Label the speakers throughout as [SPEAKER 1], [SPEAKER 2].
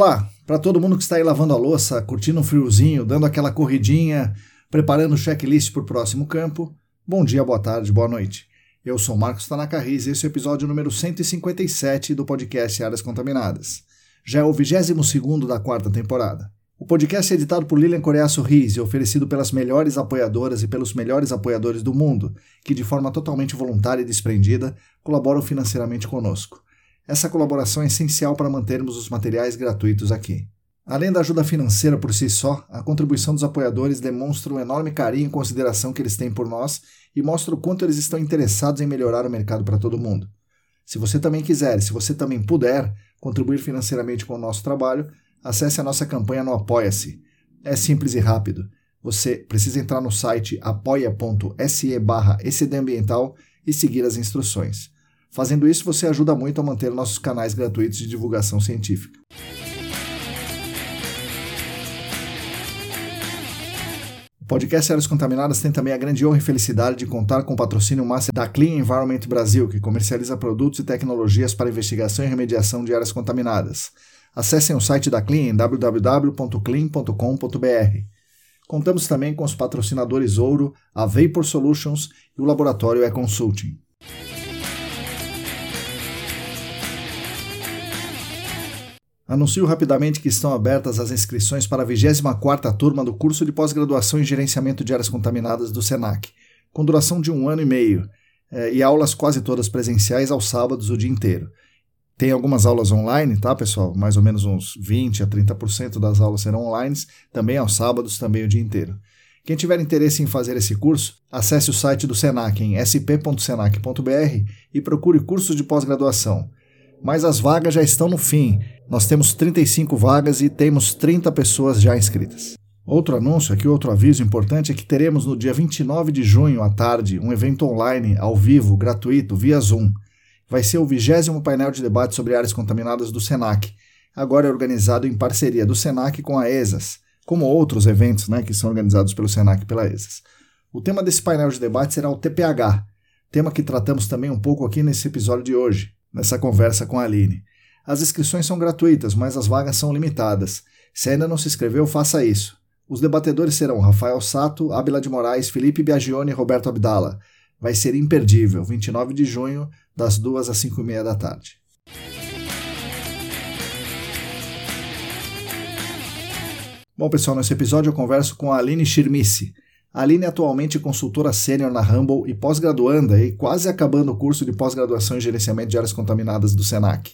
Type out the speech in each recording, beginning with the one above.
[SPEAKER 1] Olá, para todo mundo que está aí lavando a louça, curtindo um friozinho, dando aquela corridinha, preparando o checklist para o próximo campo, bom dia, boa tarde, boa noite. Eu sou Marcos Tanaka Riz e esse é o episódio número 157 do podcast Áreas Contaminadas. Já é o 22 da quarta temporada. O podcast é editado por Lilian Coreaço Riz e oferecido pelas melhores apoiadoras e pelos melhores apoiadores do mundo, que de forma totalmente voluntária e desprendida colaboram financeiramente conosco. Essa colaboração é essencial para mantermos os materiais gratuitos aqui. Além da ajuda financeira por si só, a contribuição dos apoiadores demonstra um enorme carinho e consideração que eles têm por nós e mostra o quanto eles estão interessados em melhorar o mercado para todo mundo. Se você também quiser, se você também puder contribuir financeiramente com o nosso trabalho, acesse a nossa campanha no Apoia-se. É simples e rápido. Você precisa entrar no site apoia.se barra e seguir as instruções. Fazendo isso, você ajuda muito a manter nossos canais gratuitos de divulgação científica. O podcast Áreas Contaminadas tem também a grande honra e felicidade de contar com o patrocínio máximo da Clean Environment Brasil, que comercializa produtos e tecnologias para investigação e remediação de áreas contaminadas. Acessem o site da Clean em www.clean.com.br. Contamos também com os patrocinadores Ouro, a Vapor Solutions e o laboratório E-Consulting. Anuncio rapidamente que estão abertas as inscrições para a 24ª turma do curso de pós-graduação em gerenciamento de áreas contaminadas do SENAC, com duração de um ano e meio, eh, e aulas quase todas presenciais aos sábados o dia inteiro. Tem algumas aulas online, tá, pessoal? Mais ou menos uns 20 a 30% das aulas serão online, também aos sábados, também o dia inteiro. Quem tiver interesse em fazer esse curso, acesse o site do Senac em sp.senac.br e procure cursos de pós-graduação. Mas as vagas já estão no fim nós temos 35 vagas e temos 30 pessoas já inscritas. Outro anúncio aqui, outro aviso importante é que teremos no dia 29 de junho à tarde um evento online, ao vivo, gratuito, via Zoom. Vai ser o vigésimo painel de debate sobre áreas contaminadas do SENAC. Agora é organizado em parceria do SENAC com a ESAS, como outros eventos né, que são organizados pelo SENAC e pela ESAS. O tema desse painel de debate será o TPH, tema que tratamos também um pouco aqui nesse episódio de hoje, nessa conversa com a Aline. As inscrições são gratuitas, mas as vagas são limitadas. Se ainda não se inscreveu, faça isso. Os debatedores serão Rafael Sato, Ábila de Moraes, Felipe Biagione e Roberto Abdala. Vai ser imperdível, 29 de junho, das 2 às 5 e meia da tarde. Bom, pessoal, nesse episódio eu converso com a Aline Schirmice. A Aline é atualmente consultora sênior na Humble e pós-graduanda e quase acabando o curso de pós-graduação em gerenciamento de áreas contaminadas do SENAC.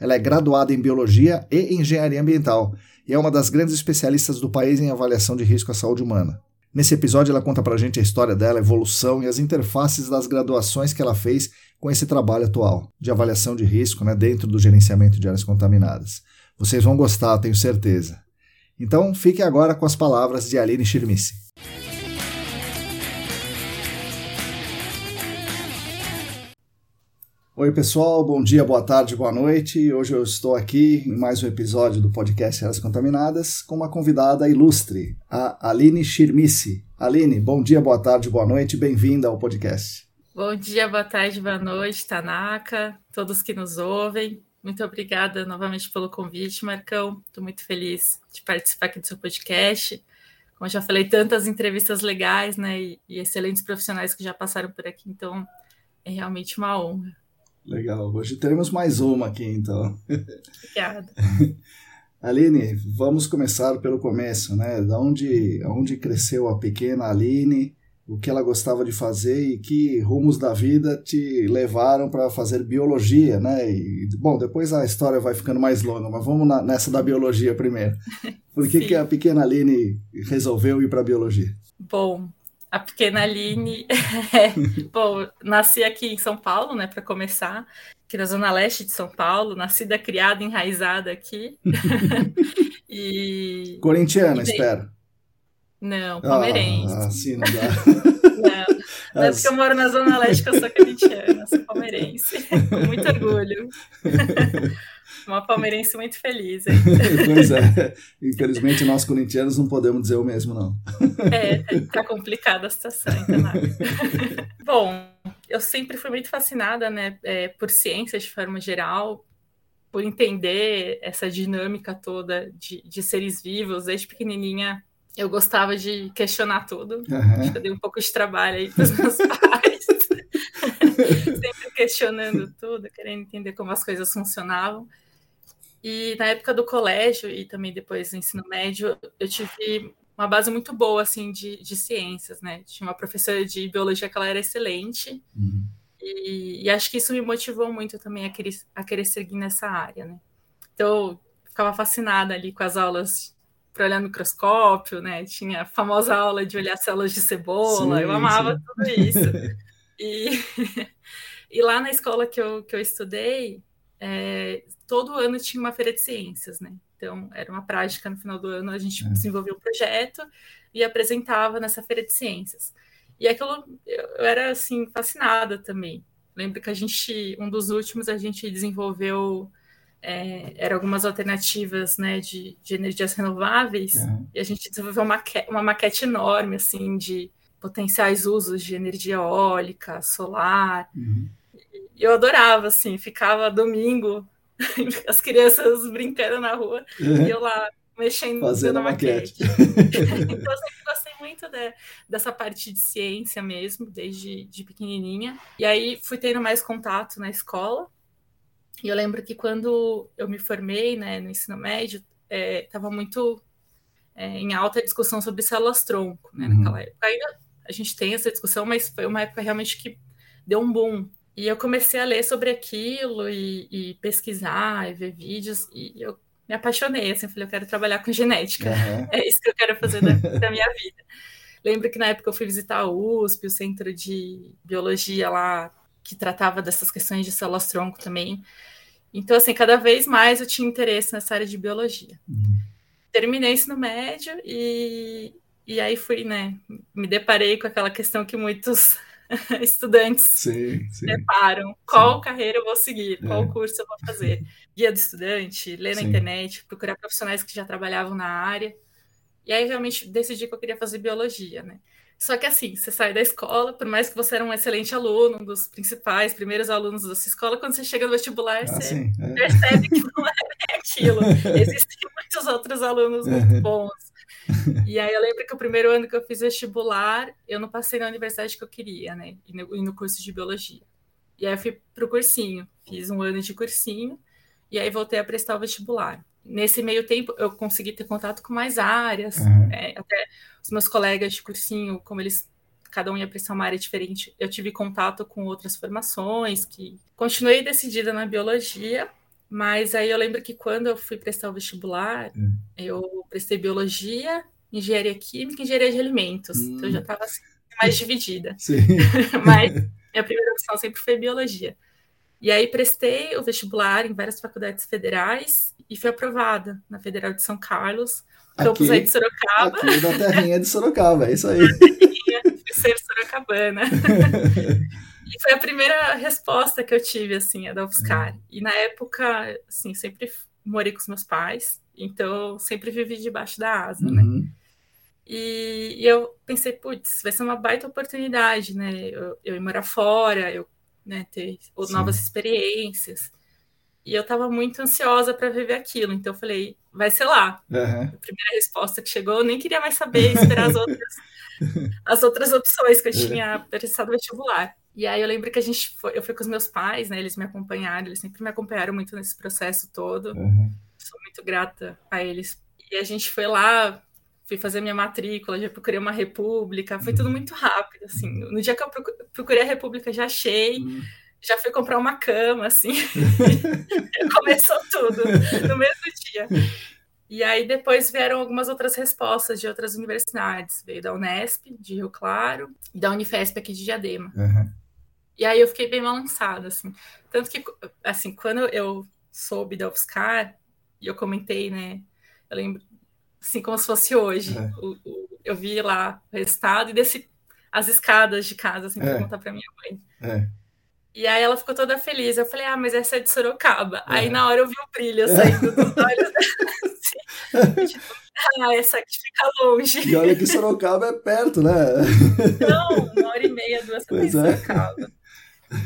[SPEAKER 1] Ela é graduada em Biologia e Engenharia Ambiental e é uma das grandes especialistas do país em avaliação de risco à saúde humana. Nesse episódio, ela conta pra gente a história dela, a evolução e as interfaces das graduações que ela fez com esse trabalho atual de avaliação de risco né, dentro do gerenciamento de áreas contaminadas. Vocês vão gostar, tenho certeza. Então, fique agora com as palavras de Aline Schirmice. Oi, pessoal, bom dia, boa tarde, boa noite. Hoje eu estou aqui em mais um episódio do podcast Eras Contaminadas com uma convidada ilustre, a Aline Shirmice. Aline, bom dia, boa tarde, boa noite, bem-vinda ao podcast.
[SPEAKER 2] Bom dia, boa tarde, boa noite, Tanaka, todos que nos ouvem. Muito obrigada novamente pelo convite, Marcão. Estou muito feliz de participar aqui do seu podcast. Como eu já falei, tantas entrevistas legais, né, e excelentes profissionais que já passaram por aqui, então é realmente uma honra.
[SPEAKER 1] Legal. Hoje teremos mais uma aqui, então.
[SPEAKER 2] Obrigada.
[SPEAKER 1] Aline, vamos começar pelo começo, né? Da onde, onde cresceu a pequena Aline, o que ela gostava de fazer e que rumos da vida te levaram para fazer biologia, né? E, bom, depois a história vai ficando mais longa, mas vamos na, nessa da biologia primeiro. Por que, que a pequena Aline resolveu ir para biologia?
[SPEAKER 2] Bom, a pequena Aline, é, bom, nasci aqui em São Paulo, né, para começar, aqui na zona leste de São Paulo, nascida, criada, enraizada aqui.
[SPEAKER 1] e Corintiana, e espero.
[SPEAKER 2] Não, palmeirense. Ah,
[SPEAKER 1] sim, não dá.
[SPEAKER 2] não, não é porque eu moro na zona leste que eu sou corintiana, sou palmeirense, com muito orgulho. Uma palmeirense muito feliz.
[SPEAKER 1] Pois é. Infelizmente, nós corintianos não podemos dizer o mesmo, não.
[SPEAKER 2] É, tá, complicada a situação, então. Bom, eu sempre fui muito fascinada né, é, por ciências de forma geral, por entender essa dinâmica toda de, de seres vivos. Desde pequenininha, eu gostava de questionar tudo. Uhum. Acho que eu dei um pouco de trabalho aí para os meus pais. sempre questionando tudo, querendo entender como as coisas funcionavam. E na época do colégio e também depois do ensino médio, eu tive uma base muito boa assim de, de ciências, né? Tinha uma professora de biologia que ela era excelente. Uhum. E, e, acho que isso me motivou muito também a querer, a querer seguir nessa área, né? Então, eu ficava fascinada ali com as aulas para olhar microscópio, né? Tinha a famosa aula de olhar células de cebola, sim, eu amava sim. tudo isso. e, e lá na escola que eu, que eu estudei, é, todo ano tinha uma feira de ciências, né? Então, era uma prática no final do ano, a gente é. desenvolvia um projeto e apresentava nessa feira de ciências. E aquilo, eu era, assim, fascinada também. Lembro que a gente, um dos últimos, a gente desenvolveu, é, eram algumas alternativas, né, de, de energias renováveis, é. e a gente desenvolveu uma, maquete, uma maquete enorme, assim, de potenciais usos de energia eólica, solar. Uhum. Eu adorava, assim, ficava domingo as crianças brincando na rua uhum. e eu lá mexendo
[SPEAKER 1] Fazendo maquete.
[SPEAKER 2] maquete. então eu sempre gostei muito de, dessa parte de ciência mesmo, desde de pequenininha. E aí fui tendo mais contato na escola. E eu lembro que quando eu me formei né, no ensino médio, estava é, muito é, em alta discussão sobre células-tronco, né, uhum. naquela época. Ainda a gente tem essa discussão, mas foi uma época realmente que deu um boom e eu comecei a ler sobre aquilo e, e pesquisar e ver vídeos e eu me apaixonei, assim, eu falei, eu quero trabalhar com genética, uhum. é isso que eu quero fazer da, da minha vida. Lembro que na época eu fui visitar a USP, o centro de biologia lá, que tratava dessas questões de células-tronco também. Então, assim, cada vez mais eu tinha interesse nessa área de biologia. Uhum. Terminei isso no médio e, e aí fui, né, me deparei com aquela questão que muitos estudantes
[SPEAKER 1] sim, sim.
[SPEAKER 2] preparam qual sim. carreira eu vou seguir, qual é. curso eu vou fazer. Guia do estudante, ler na internet, procurar profissionais que já trabalhavam na área. E aí realmente decidi que eu queria fazer biologia, né? Só que assim, você sai da escola, por mais que você era um excelente aluno, um dos principais, primeiros alunos da sua escola, quando você chega no vestibular, ah, você sim, é. percebe que não é aquilo. Existem muitos outros alunos muito bons e aí eu lembro que o primeiro ano que eu fiz vestibular, eu não passei na universidade que eu queria, né? E no, e no curso de biologia. E aí eu fui pro cursinho, fiz um ano de cursinho, e aí voltei a prestar o vestibular. Nesse meio tempo, eu consegui ter contato com mais áreas, uhum. né? até os meus colegas de cursinho, como eles cada um ia prestar uma área diferente, eu tive contato com outras formações, que continuei decidida na biologia, mas aí eu lembro que quando eu fui prestar o vestibular, hum. eu prestei biologia, engenharia química e engenharia de alimentos. Hum. Então eu já estava assim, mais dividida. Mas minha primeira opção sempre foi biologia. E aí prestei o vestibular em várias faculdades federais e fui aprovada na Federal de São Carlos, campus aí de Sorocaba.
[SPEAKER 1] Aqui da terrinha de Sorocaba, é isso aí.
[SPEAKER 2] ser sorocabana. E foi a primeira resposta que eu tive, assim, a da UFSCar. Uhum. E na época, assim, sempre morei com os meus pais, então sempre vivi debaixo da asa, né? uhum. né? E, e, eu pensei, putz, vai ser uma baita oportunidade, né? Eu, eu ir morar fora, eu né, ter Sim. novas experiências. E eu estava muito ansiosa para viver aquilo, então eu falei, vai ser lá. Uhum. A primeira resposta que chegou, eu nem queria mais saber, esperar as outras, as outras opções que eu tinha prestado vestibular. E aí eu lembro que a gente foi, eu fui com os meus pais, né? Eles me acompanharam, eles sempre me acompanharam muito nesse processo todo. Uhum. Sou muito grata a eles. E a gente foi lá, fui fazer minha matrícula, já procurei uma república, foi tudo uhum. muito rápido, assim. No dia que eu procurei a república, já achei, uhum. já fui comprar uma cama, assim. Começou tudo no mesmo dia. E aí depois vieram algumas outras respostas de outras universidades. Veio da Unesp, de Rio Claro, e da Unifesp aqui de Diadema. Uhum. E aí eu fiquei bem balançada, assim. Tanto que, assim, quando eu soube da UFSCar, e eu comentei, né, eu lembro assim como se fosse hoje. É. O, o, eu vi lá o resultado e desci as escadas de casa, assim, é. contar para minha mãe. É. E aí ela ficou toda feliz. Eu falei, ah, mas essa é de Sorocaba. Aí é. na hora eu vi o brilho saindo dos olhos dela. Assim, tipo, ah, essa aqui fica longe.
[SPEAKER 1] E olha que Sorocaba é perto, né?
[SPEAKER 2] Não, uma hora e meia, duas horas em é. Sorocaba.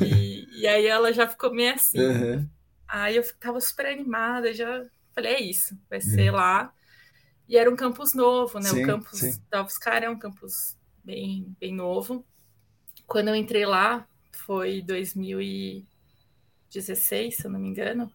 [SPEAKER 2] E, e, aí ela já ficou meio assim. Uhum. Aí eu tava super animada, já falei, é isso, vai ser lá. E era um campus novo, né? Sim, o campus sim. da UFSCar é um campus bem, bem novo. Quando eu entrei lá, foi 2016, se eu não me engano.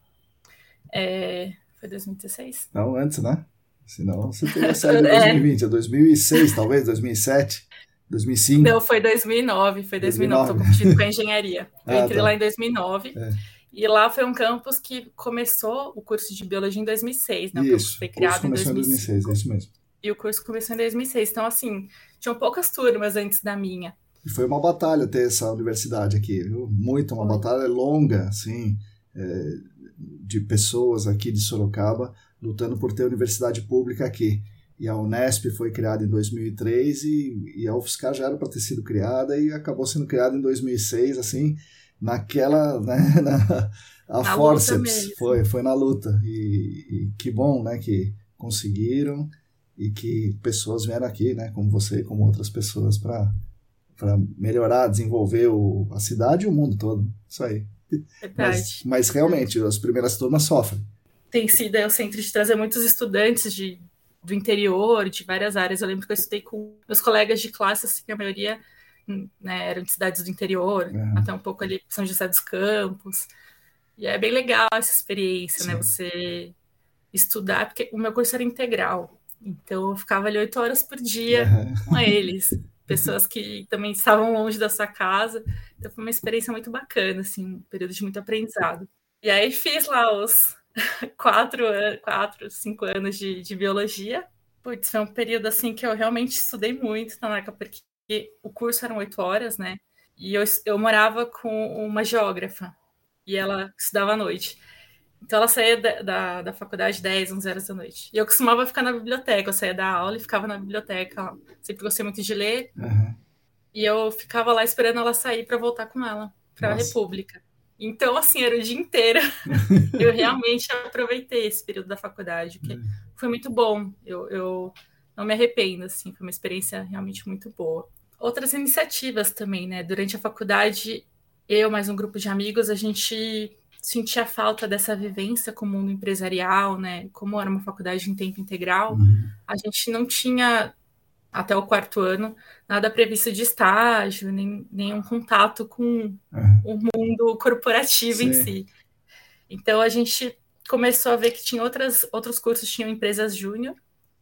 [SPEAKER 2] É... Foi 2016?
[SPEAKER 1] Não, antes, né? Senão você teria saído em 2020, é 2006, talvez, 2007, 2005.
[SPEAKER 2] Não, foi 2009, foi 2009, 2009. tô competindo com a engenharia. Eu ah, entrei tá. lá em 2009. É. E lá foi um campus que começou o curso de biologia em 2006, né? O
[SPEAKER 1] isso, foi criado em 2006. em 2006, é isso mesmo.
[SPEAKER 2] E o curso começou em 2006. Então, assim, tinham poucas turmas antes da minha.
[SPEAKER 1] E foi uma batalha ter essa universidade aqui, viu? Muito, uma foi. batalha longa, assim, é, de pessoas aqui de Sorocaba lutando por ter universidade pública aqui. E a Unesp foi criada em 2003 e, e a UFSCar já era para ter sido criada e acabou sendo criada em 2006, assim, naquela, né, na, a na forceps, foi, foi na luta. E, e, que bom, né, que conseguiram e que pessoas vieram aqui, né, como você e como outras pessoas, para para melhorar, desenvolver o, a cidade e o mundo todo. Isso aí. Mas, mas realmente, as primeiras turmas sofrem.
[SPEAKER 2] Tem sido é, o centro de trazer muitos estudantes de, do interior, de várias áreas. Eu lembro que eu estudei com meus colegas de classe, assim, a maioria né, eram de cidades do interior, até um pouco ali São José dos Campos. E é bem legal essa experiência, né, Sim. né? Você estudar, porque o meu curso era integral. Então eu ficava ali oito horas por dia com eles. Pessoas que também estavam longe da sua casa. Então foi uma experiência muito bacana, assim, um período de muito aprendizado. E aí fiz lá os quatro, quatro cinco anos de, de biologia. Putz, foi um período assim que eu realmente estudei muito, Tanaka, porque o curso eram oito horas, né? E eu, eu morava com uma geógrafa e ela estudava à noite. Então ela saía da, da, da, faculdade 10, 11 horas da noite. E eu costumava ficar na biblioteca, eu saía da aula e ficava na biblioteca. Sempre gostei muito de ler. Uhum. E eu ficava lá esperando ela sair para voltar com ela para a República. Então, assim, era o dia inteiro. eu realmente aproveitei esse período da faculdade, que uhum. foi muito bom. Eu, eu não me arrependo, assim, foi uma experiência realmente muito boa outras iniciativas também, né? Durante a faculdade, eu mais um grupo de amigos, a gente sentia falta dessa vivência com o mundo empresarial, né? Como era uma faculdade em tempo integral, uhum. a gente não tinha até o quarto ano nada previsto de estágio, nem nenhum contato com uhum. o mundo corporativo Sim. em si. Então a gente começou a ver que tinha outras, outros cursos tinham empresas júnior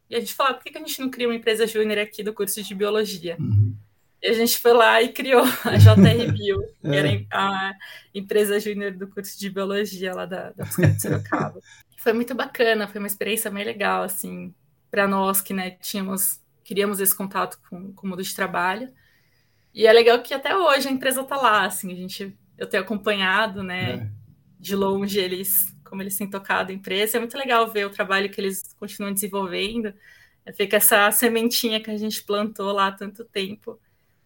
[SPEAKER 2] e a gente falou, ah, por que a gente não cria uma empresa júnior aqui do curso de biologia? Uhum. E a gente foi lá e criou a JR Bio, que era é. a empresa júnior do curso de biologia lá da, da de Sorocaba. foi muito bacana, foi uma experiência bem legal, assim, para nós que, né, tínhamos, queríamos esse contato com, com o mundo de trabalho. E é legal que até hoje a empresa está lá, assim, a gente, eu tenho acompanhado, né, é. de longe eles, como eles têm tocado a empresa. É muito legal ver o trabalho que eles continuam desenvolvendo. Fica essa sementinha que a gente plantou lá há tanto tempo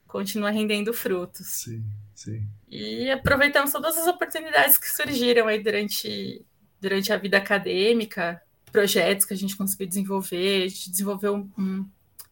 [SPEAKER 2] continua rendendo frutos.
[SPEAKER 1] Sim, sim.
[SPEAKER 2] E aproveitamos todas as oportunidades que surgiram aí durante, durante a vida acadêmica, projetos que a gente conseguiu desenvolver. A gente desenvolveu um, um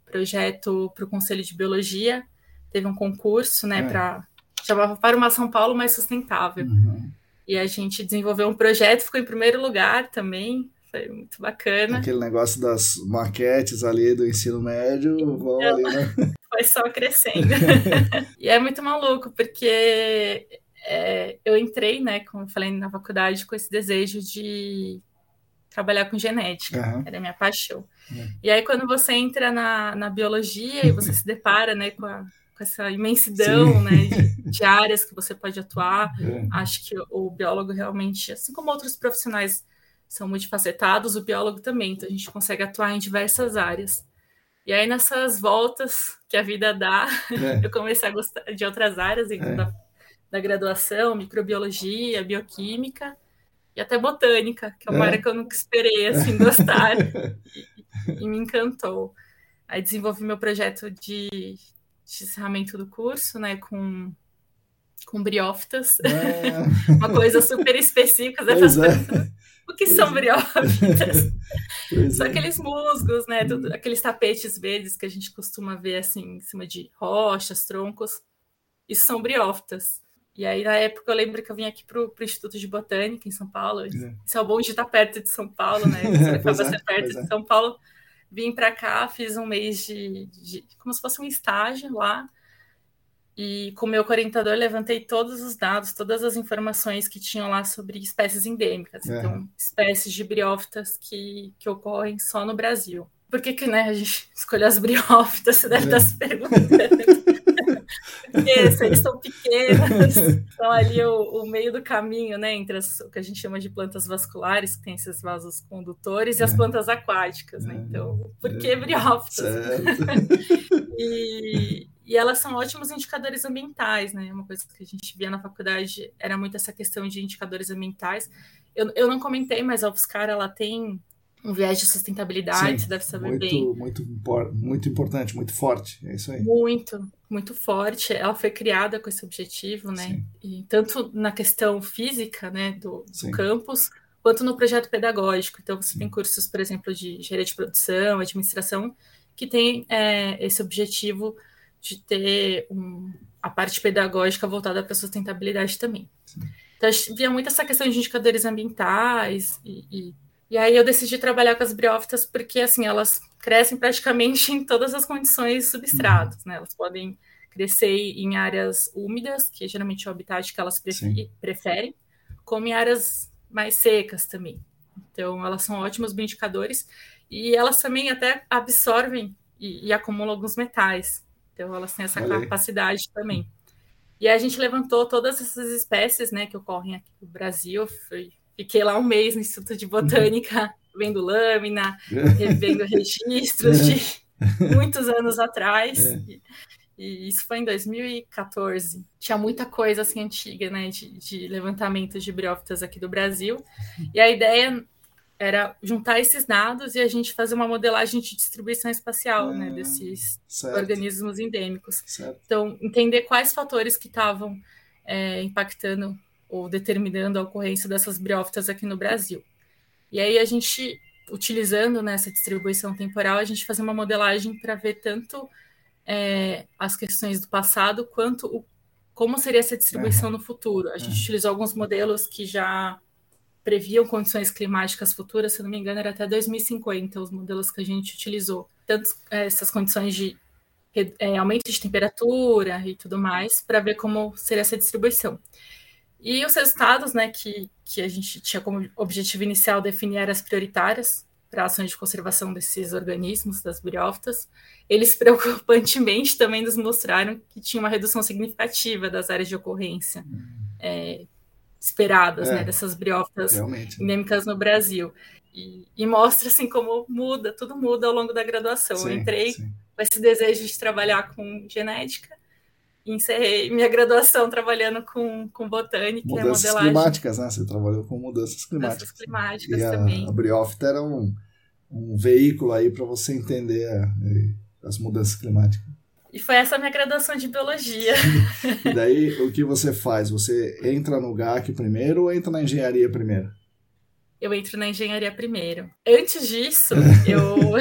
[SPEAKER 2] projeto para o Conselho de Biologia, teve um concurso, né, é. para chamava para uma São Paulo mais sustentável. Uhum. E a gente desenvolveu um projeto, ficou em primeiro lugar também, foi muito bacana.
[SPEAKER 1] Aquele negócio das maquetes ali do ensino médio, vão ali, né?
[SPEAKER 2] Foi só crescendo. e é muito maluco, porque é, eu entrei, né, como eu falei, na faculdade com esse desejo de trabalhar com genética, uhum. era a minha paixão. Uhum. E aí, quando você entra na, na biologia e você se depara, né, com a com essa imensidão né, de, de, áreas que você pode atuar. É. Acho que o biólogo realmente, assim como outros profissionais são multifacetados, o biólogo também, então a gente consegue atuar em diversas áreas. E aí, nessas voltas que a vida dá, é. eu comecei a gostar de outras áreas dentro é. da, da graduação, microbiologia, bioquímica e até botânica, que é uma é. área que eu nunca esperei assim gostar e, e, me encantou. Aí desenvolvi meu projeto de, de encerramento do curso, né, com, com briófitas, é. uma coisa super específica. Pois é. O que pois são é. briófitas? são é. aqueles musgos, né, tudo, aqueles tapetes verdes que a gente costuma ver assim em cima de rochas, troncos. Isso são briófitas. E aí, na época, eu lembro que eu vim aqui para o Instituto de Botânica, em São Paulo. É. Isso é o bom de estar perto de São Paulo, né? Você acaba é, ser perto de São Paulo vim para cá, fiz um mês de, de, como se fosse um estágio lá. E com o meu orientador levantei todos os dados, todas as informações que tinham lá sobre espécies endêmicas, é. então espécies de briófitas que, que ocorrem só no Brasil. Por que, que né, a gente escolheu as briófitas? Você deve é. estar se perguntando. Porque se eles são pequenos, estão ali o, o, meio do caminho, né, entre as, o que a gente chama de plantas vasculares, que tem esses vasos condutores, e as é. plantas aquáticas, né? Então, por que briófitas? e, e elas são ótimos indicadores ambientais, né? Uma coisa que a gente via na faculdade era muito essa questão de indicadores ambientais. Eu, eu não comentei, mas a UFSCar, ela tem um viés de sustentabilidade, Sim, você deve saber
[SPEAKER 1] muito,
[SPEAKER 2] bem.
[SPEAKER 1] Muito, muito importante, muito forte, é isso aí.
[SPEAKER 2] Muito, muito forte. Ela foi criada com esse objetivo, né? E tanto na questão física, né, do, do campus, quanto no projeto pedagógico. Então, você Sim. tem cursos, por exemplo, de engenharia de produção, administração, que tem é, esse objetivo de ter um, a parte pedagógica voltada para a sustentabilidade também. Sim. Então, via muito essa questão de indicadores ambientais e, e e aí eu decidi trabalhar com as briófitas porque assim elas crescem praticamente em todas as condições substratos, né? Elas podem crescer em áreas úmidas, que geralmente é o habitat que elas preferem, como em áreas mais secas também. Então elas são ótimos bioindicadores e elas também até absorvem e, e acumulam alguns metais. Então elas têm essa Olha capacidade aí. também. E a gente levantou todas essas espécies, né, que ocorrem aqui no Brasil. Foi Fiquei lá um mês no Instituto de Botânica, vendo lâmina, revendo registros de muitos anos atrás. É. E, e, isso foi em 2014. Tinha muita coisa assim antiga, né, de, de levantamento de briófitas aqui do Brasil. E a ideia era juntar esses dados e a gente fazer uma modelagem de distribuição espacial, né, desses certo. organismos endêmicos. Certo. Então, entender quais fatores que estavam é, impactando ou determinando a ocorrência dessas briófitas aqui no Brasil. E aí a gente, utilizando nessa né, distribuição temporal, a gente faz uma modelagem para ver tanto é, as questões do passado quanto o, como seria essa distribuição no futuro. A gente utilizou alguns modelos que já previam condições climáticas futuras, se não me engano, era até 2050 os modelos que a gente utilizou. Tanto é, essas condições de é, aumento de temperatura e tudo mais, para ver como seria essa distribuição. E os resultados, né, que, que a gente tinha como objetivo inicial definir áreas prioritárias para ações de conservação desses organismos, das briófitas, eles preocupantemente também nos mostraram que tinha uma redução significativa das áreas de ocorrência hum. é, esperadas, né, é, né, dessas briófitas realmente. endêmicas no Brasil. E, e, mostra assim como muda, tudo muda ao longo da graduação. Sim, Eu entrei sim. com esse desejo de trabalhar com genética encerrei minha graduação trabalhando com, com botânica
[SPEAKER 1] mudanças
[SPEAKER 2] e modelagem.
[SPEAKER 1] climáticas, né? Você trabalhou com mudanças climáticas.
[SPEAKER 2] Mudanças climáticas
[SPEAKER 1] e a,
[SPEAKER 2] também.
[SPEAKER 1] A briófita era um, um veículo aí para você entender a, as mudanças climáticas.
[SPEAKER 2] E foi essa minha graduação de biologia.
[SPEAKER 1] e daí, o que você faz? Você entra no GAC primeiro ou entra na engenharia primeiro?
[SPEAKER 2] Eu entro na engenharia primeiro. Antes disso, eu.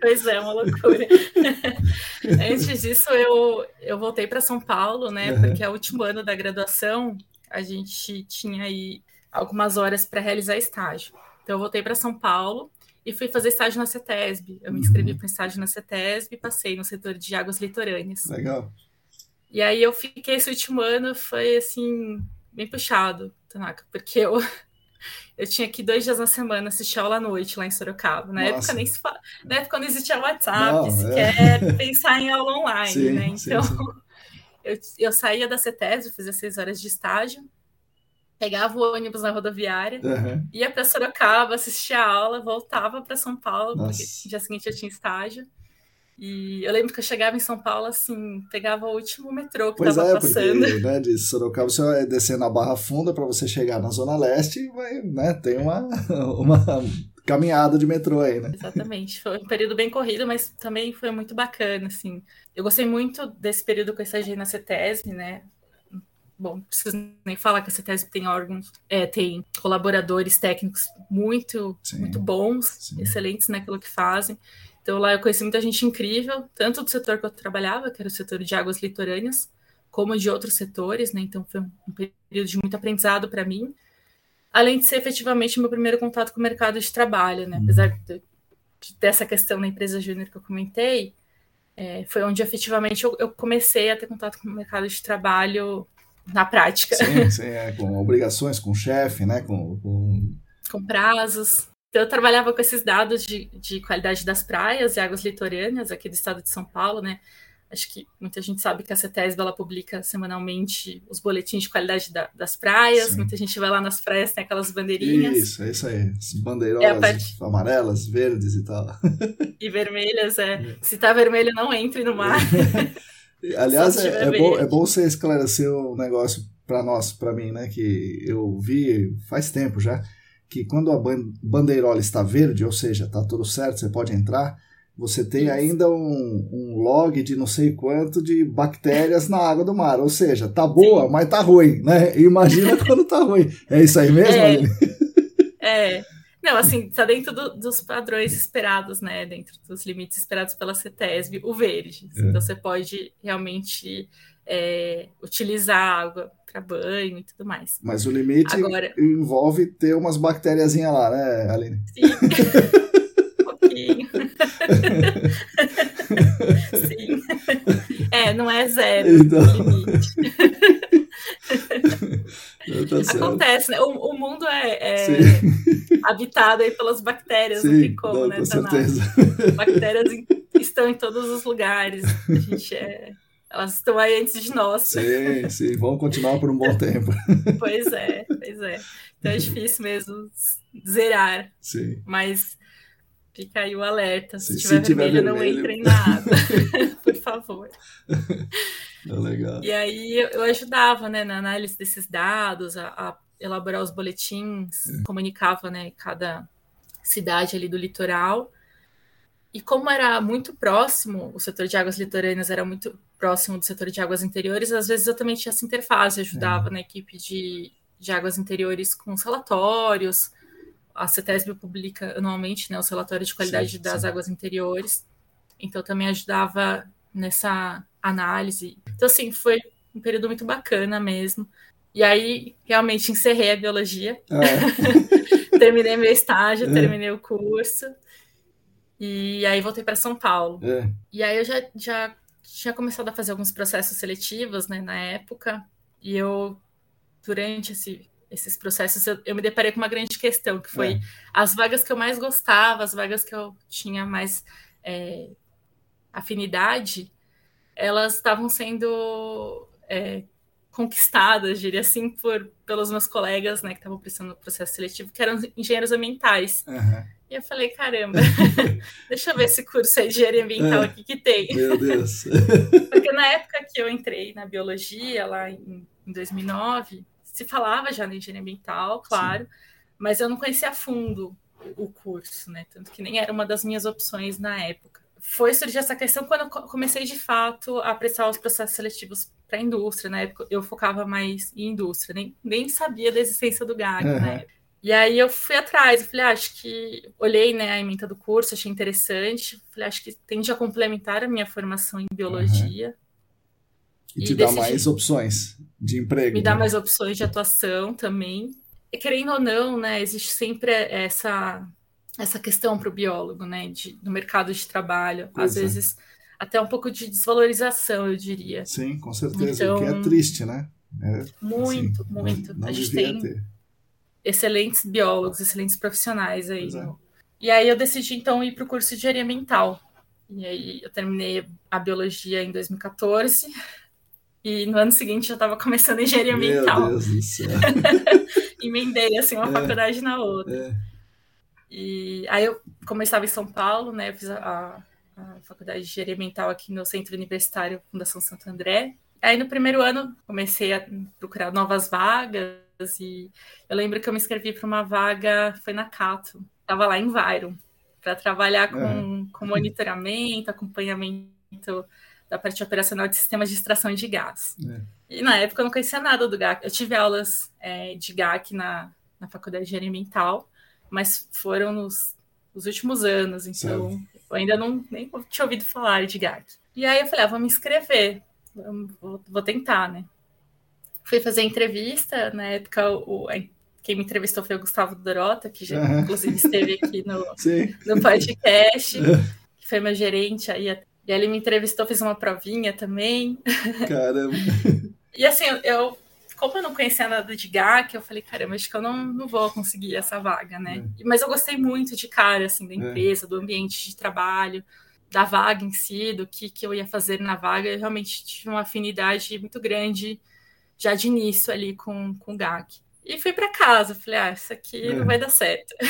[SPEAKER 2] Pois é, uma loucura. Antes disso, eu, eu voltei para São Paulo, né? Uhum. Porque é o último ano da graduação, a gente tinha aí algumas horas para realizar estágio. Então, eu voltei para São Paulo e fui fazer estágio na CETESB. Eu me inscrevi uhum. para estágio na CETESB e passei no setor de águas litorâneas.
[SPEAKER 1] Legal.
[SPEAKER 2] E aí eu fiquei esse último ano, foi assim, bem puxado, Tanaka, porque eu, eu tinha que dois dias na semana assistir aula à noite lá em Sorocaba. Na Nossa. época nem se fala, na época não existia WhatsApp, não, se é. pensar em aula online, sim, né? Então sim, sim. Eu, eu saía da CETESB, fazia seis horas de estágio, pegava o ônibus na rodoviária, uhum. ia para Sorocaba, assistia a aula, voltava para São Paulo, Nossa. porque no dia seguinte eu tinha estágio. E eu lembro que eu chegava em São Paulo, assim, pegava o último metrô que pois tava é, passando.
[SPEAKER 1] Porque, né, de Sorocaba você vai descer na Barra Funda para você chegar na Zona Leste e vai, né, tem uma, uma caminhada de metrô aí, né?
[SPEAKER 2] Exatamente. Foi um período bem corrido, mas também foi muito bacana, assim. Eu gostei muito desse período que eu estagiei na CETESB, né? bom, não preciso nem falar que a CETESB tem órgãos, é, tem colaboradores técnicos muito, sim, muito bons, sim. excelentes naquilo que fazem. Então lá eu conheci muita gente incrível, tanto do setor que eu trabalhava, que era o setor de águas litorâneas, como de outros setores, né? Então foi um período de muito aprendizado para mim. Além de ser efetivamente meu primeiro contato com o mercado de trabalho, né? Apesar uhum. de, dessa questão da empresa júnior que eu comentei, é, foi onde efetivamente eu, eu, comecei a ter contato com o mercado de trabalho na prática.
[SPEAKER 1] Sim, sim, é, com obrigações, com chefe, né? Com, com...
[SPEAKER 2] com prazos. Então, eu trabalhava com esses dados de, de qualidade das praias e águas litorâneas aqui do estado de São Paulo, né? Acho que muita gente sabe que a CETESB ela publica semanalmente os boletins de qualidade da, das praias. Sim. Muita gente vai lá nas praias, tem aquelas bandeirinhas.
[SPEAKER 1] Isso, é isso aí. As bandeirolas é parte... amarelas, verdes e tal.
[SPEAKER 2] E vermelhas, é. é. Se tá vermelho, não entre no mar.
[SPEAKER 1] Aliás, é, é, bom, é bom você esclarecer um negócio para nós, para mim, né? Que eu vi faz tempo já, que quando a bandeirola está verde, ou seja, está tudo certo, você pode entrar, você tem ainda um, um, log de não sei quanto de bactérias na água do mar. Ou seja, tá boa, Sim. mas tá ruim, né? Imagina quando tá ruim. É isso aí mesmo,
[SPEAKER 2] é.
[SPEAKER 1] Aline?
[SPEAKER 2] É. Não, assim, está dentro do, dos padrões esperados, né? Dentro dos limites esperados pela CETESB, o verde. É. Então você pode realmente é, utilizar água para banho e tudo mais.
[SPEAKER 1] Mas o limite Agora... envolve ter umas bactérias lá, né, Aline?
[SPEAKER 2] Sim. um pouquinho. Sim. É, não é zero então... o limite. Tá Acontece, né? O, o mundo é, é habitado aí pelas bactérias, Sim, não tem como, não, né? Com certeza. Bactérias em, estão em todos os lugares. A gente é, elas estão aí antes de nós.
[SPEAKER 1] Sim, sim, vão continuar por um bom tempo.
[SPEAKER 2] Pois é, pois é. Então é difícil mesmo zerar.
[SPEAKER 1] Sim.
[SPEAKER 2] Mas fica aí o alerta. Se, se tiver, se vermelho, tiver vermelho, não entre em nada. por favor.
[SPEAKER 1] É legal.
[SPEAKER 2] E aí eu ajudava, né, na análise desses dados, a, a elaborar os boletins, é. comunicava, né, cada cidade ali do litoral. E como era muito próximo, o setor de águas litorâneas era muito próximo do setor de águas interiores, às vezes eu também tinha essa interface, ajudava é. na equipe de, de águas interiores com os relatórios. A CETESB publica anualmente né, os relatórios de qualidade sim, das sim. águas interiores. Então também ajudava nessa análise. Então, assim, foi um período muito bacana mesmo. E aí, realmente, encerrei a biologia. É. terminei meu estágio, é. terminei o curso. E aí, voltei para São Paulo. É. E aí, eu já, já tinha começado a fazer alguns processos seletivos, né, na época. E eu, durante esse, esses processos, eu, eu, me deparei com uma grande questão, que foi é. as vagas que eu mais gostava, as vagas que eu tinha mais é, afinidade, elas estavam sendo é, conquistadas, diria assim, por, pelos meus colegas, né, que estavam prestando o processo seletivo, que eram engenheiros ambientais. Uhum. E eu falei, caramba, deixa eu ver esse curso aí de engenharia ambiental é. aqui que tem.
[SPEAKER 1] Meu Deus.
[SPEAKER 2] Porque na época que eu entrei na biologia, lá em, em 2009, se falava já na engenharia ambiental, claro, Sim. mas eu não conhecia a fundo o curso, né? Tanto que nem era uma das minhas opções na época foi surgir essa questão quando eu comecei de fato a prestar os processos seletivos para a indústria. Na época eu focava mais em indústria, nem, nem sabia da existência do GAG, uhum. né? E aí eu fui atrás, eu falei, ah, acho que olhei né, a emenda do curso, achei interessante, falei, acho que tende a complementar a minha formação em biologia. Uhum.
[SPEAKER 1] E, e te decidi... dá mais opções de emprego.
[SPEAKER 2] Me né? dá mais opções de atuação também. E querendo ou não, né, existe sempre essa essa questão para o biólogo, né, de, do mercado de trabalho. Pois Às é. vezes até um pouco de desvalorização, eu diria.
[SPEAKER 1] Sim, com certeza, então, o que é então, triste, né?
[SPEAKER 2] É, muito, assim, muito. Não, não a gente tem ter. Excelentes biólogos, excelentes profissionais aí. É. E aí eu decidi então ir para o curso de engenharia mental. E aí eu terminei a biologia em 2014 e no ano seguinte já estava começando engenharia
[SPEAKER 1] Meu
[SPEAKER 2] mental.
[SPEAKER 1] Meu Deus do céu.
[SPEAKER 2] Emendei assim uma é, faculdade na outra. É. E aí eu, estava em São Paulo, né, fiz a, a faculdade de engenharia mental aqui no Centro Universitário Fundação Santo André. Aí no primeiro ano comecei a procurar novas vagas e eu lembro que eu me inscrevi para uma vaga, foi na Cato, estava lá em Enviro, para trabalhar com, é. com monitoramento, acompanhamento da parte operacional de sistemas de extração de gás. É. E na época eu não conhecia nada do GAC. Eu tive aulas é, de GAC na, na faculdade de engenharia mental, mas foram nos, nos últimos anos, então certo. eu ainda não nem tinha ouvido falar de GAC. E aí eu falei, ah, vou me inscrever, vou, vou tentar, né? Fui fazer entrevista, na época o, quem me entrevistou foi o Gustavo Dorota, que já uhum. inclusive esteve aqui no, no podcast, que foi meu gerente aí e ele me entrevistou, fiz uma provinha também.
[SPEAKER 1] Caramba!
[SPEAKER 2] e assim, eu, como eu não conhecia nada de GAC, eu falei, caramba, acho que eu não, não vou conseguir essa vaga, né? É. Mas eu gostei muito de cara, assim, da é. empresa, é. do ambiente de trabalho, da vaga em si, do que, que eu ia fazer na vaga. Eu realmente tive uma afinidade muito grande já de início ali com, com o GAC. E fui para casa, falei, ah, isso aqui é. não vai dar certo. É.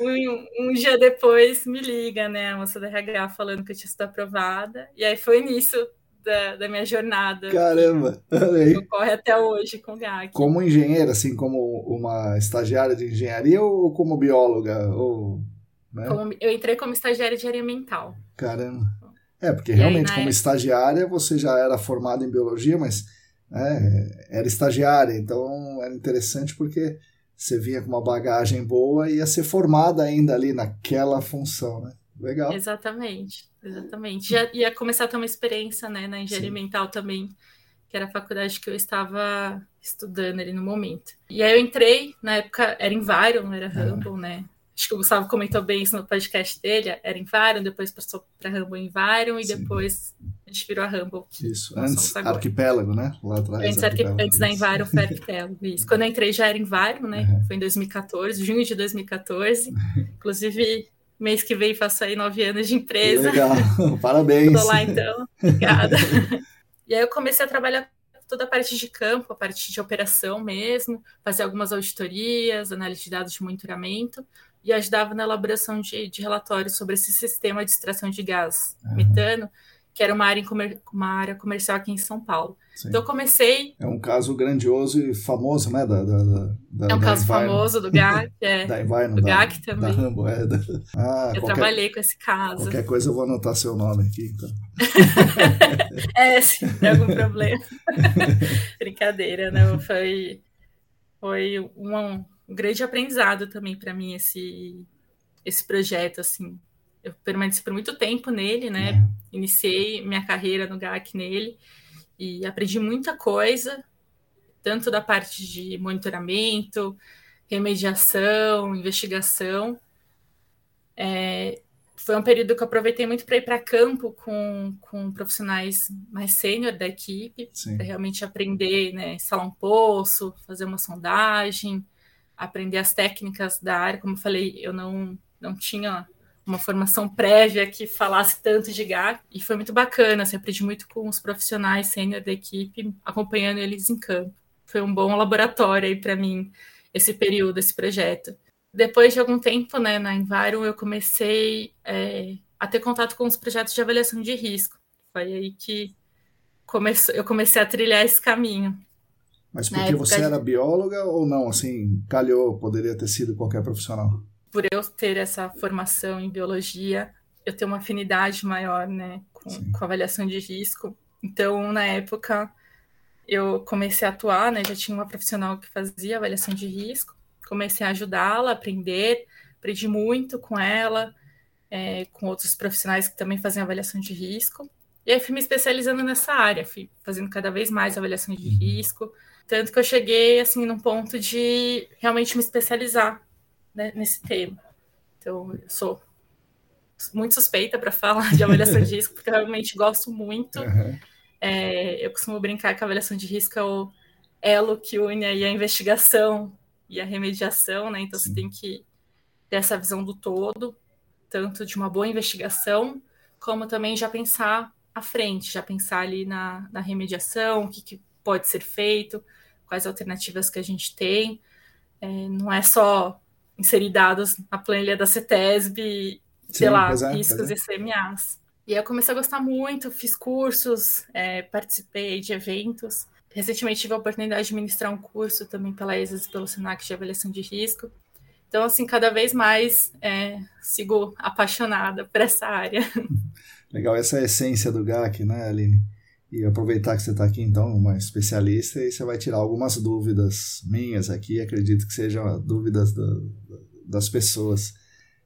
[SPEAKER 2] um, um, dia depois me liga, né, a moça da RH falando que eu tinha sido aprovada. E aí foi início da, da minha jornada.
[SPEAKER 1] Caramba! Que
[SPEAKER 2] ocorre até hoje com o GAC.
[SPEAKER 1] Como engenheira, assim, como uma estagiária de engenharia ou como bióloga? Ou,
[SPEAKER 2] né? como, eu entrei como estagiária de engenharia mental.
[SPEAKER 1] Caramba! É, porque e realmente, aí, como época... estagiária, você já era formada em biologia, mas né, era estagiária, então era interessante porque você vinha com uma bagagem boa e ia ser formada ainda ali naquela função, né? Legal.
[SPEAKER 2] Exatamente, exatamente. Já ia começar a ter uma experiência né, na engenharia Sim. mental também, que era a faculdade que eu estava estudando ali no momento. E aí eu entrei, na época era Environ, era Humble, é. né? Acho que o Gustavo comentou bem isso no podcast dele, era Environ, depois passou para Humble Environ e Sim. depois a gente virou a Humble.
[SPEAKER 1] Isso, antes arquipélago, né?
[SPEAKER 2] Lá atrás. Antes, arquipélago. antes da Environ foi arquipélago, isso. Quando eu entrei já era Environ, né? Uhum. Foi em 2014, junho de 2014. Inclusive, mês que vem faço aí nove anos de empresa.
[SPEAKER 1] Legal, parabéns.
[SPEAKER 2] Estou lá então, obrigada. e aí eu comecei a trabalhar toda a parte de campo, a parte de operação mesmo, fazer algumas auditorias, análise de dados de monitoramento, e ajudava na elaboração de, de relatórios sobre esse sistema de extração de gás uhum. metano, que era uma área, comer, uma área comercial aqui em São Paulo. Sim. Então eu comecei.
[SPEAKER 1] É um caso grandioso e famoso, né? Da, da,
[SPEAKER 2] da é um
[SPEAKER 1] da
[SPEAKER 2] caso famoso do GAC, é.
[SPEAKER 1] da Environ,
[SPEAKER 2] do GAC também.
[SPEAKER 1] Da Rambo, é. Da...
[SPEAKER 2] Ah, eu qualquer, trabalhei com esse caso.
[SPEAKER 1] Qualquer coisa eu vou anotar seu nome aqui, então.
[SPEAKER 2] é, se tem algum problema. Brincadeira, não. Foi, foi um, um grande aprendizado também para mim esse esse projeto assim. Eu permaneci por muito tempo nele, né? Uhum. Iniciei minha carreira no GAC nele e aprendi muita coisa, tanto da parte de monitoramento, remediação, investigação. É, foi um período que eu aproveitei muito para ir para campo com, com profissionais mais sênior da equipe, para realmente aprender, né, instalar um poço, fazer uma sondagem, aprender as técnicas da área. Como eu falei, eu não, não tinha uma formação prévia que falasse tanto de GAC, e foi muito bacana, assim, aprendi muito com os profissionais sênior da equipe, acompanhando eles em campo. Foi um bom laboratório aí para mim, esse período, esse projeto. Depois de algum tempo, né, na Environ, eu comecei é, a ter contato com os projetos de avaliação de risco. Foi aí que começou, eu comecei a trilhar esse caminho.
[SPEAKER 1] Mas porque você era bióloga ou não? Assim, calhou, poderia ter sido qualquer profissional?
[SPEAKER 2] Por eu ter essa formação em biologia, eu tenho uma afinidade maior, né, com, com avaliação de risco. Então, na época, eu comecei a atuar, né, já tinha uma profissional que fazia avaliação de risco, comecei a ajudá-la a aprender, aprendi muito com ela, é, com outros profissionais que também fazem avaliação de risco. E aí fui me especializando nessa área, fui fazendo cada vez mais avaliação de uhum. risco, tanto que eu cheguei assim num ponto de realmente me especializar né, nesse tema. Então, eu sou muito suspeita para falar de avaliação de risco, porque eu realmente gosto muito. Uhum. É, eu costumo brincar que a avaliação de risco é o elo que une aí a investigação e a remediação, né? Então, Sim. você tem que ter essa visão do todo, tanto de uma boa investigação, como também já pensar à frente, já pensar ali na, na remediação, o que, que pode ser feito, quais alternativas que a gente tem. É, não é só inserir dados na planilha da CETESB, sei lá, é, riscos é. e CMAs. E aí eu comecei a gostar muito, fiz cursos, é, participei de eventos. Recentemente tive a oportunidade de ministrar um curso também pela ESAS e pelo SENAC de avaliação de risco. Então, assim, cada vez mais é, sigo apaixonada por essa área.
[SPEAKER 1] Legal, essa é a essência do GAC, né, Aline? E aproveitar que você está aqui, então, uma especialista, e você vai tirar algumas dúvidas minhas aqui, acredito que sejam dúvidas do, das pessoas.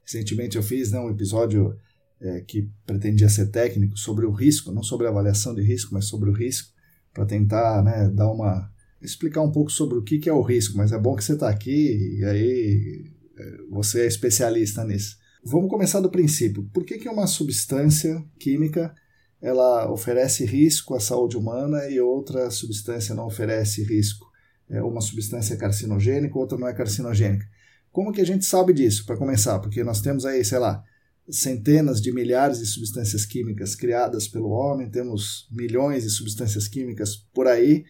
[SPEAKER 1] Recentemente eu fiz né, um episódio é, que pretendia ser técnico sobre o risco, não sobre a avaliação de risco, mas sobre o risco, para tentar né, dar uma explicar um pouco sobre o que, que é o risco, mas é bom que você está aqui e aí é, você é especialista nisso. Vamos começar do princípio. Por que, que uma substância química ela oferece risco à saúde humana e outra substância não oferece risco? É uma substância carcinogênica, outra não é carcinogênica. Como que a gente sabe disso, para começar? Porque nós temos aí, sei lá, centenas de milhares de substâncias químicas criadas pelo homem, temos milhões de substâncias químicas por aí.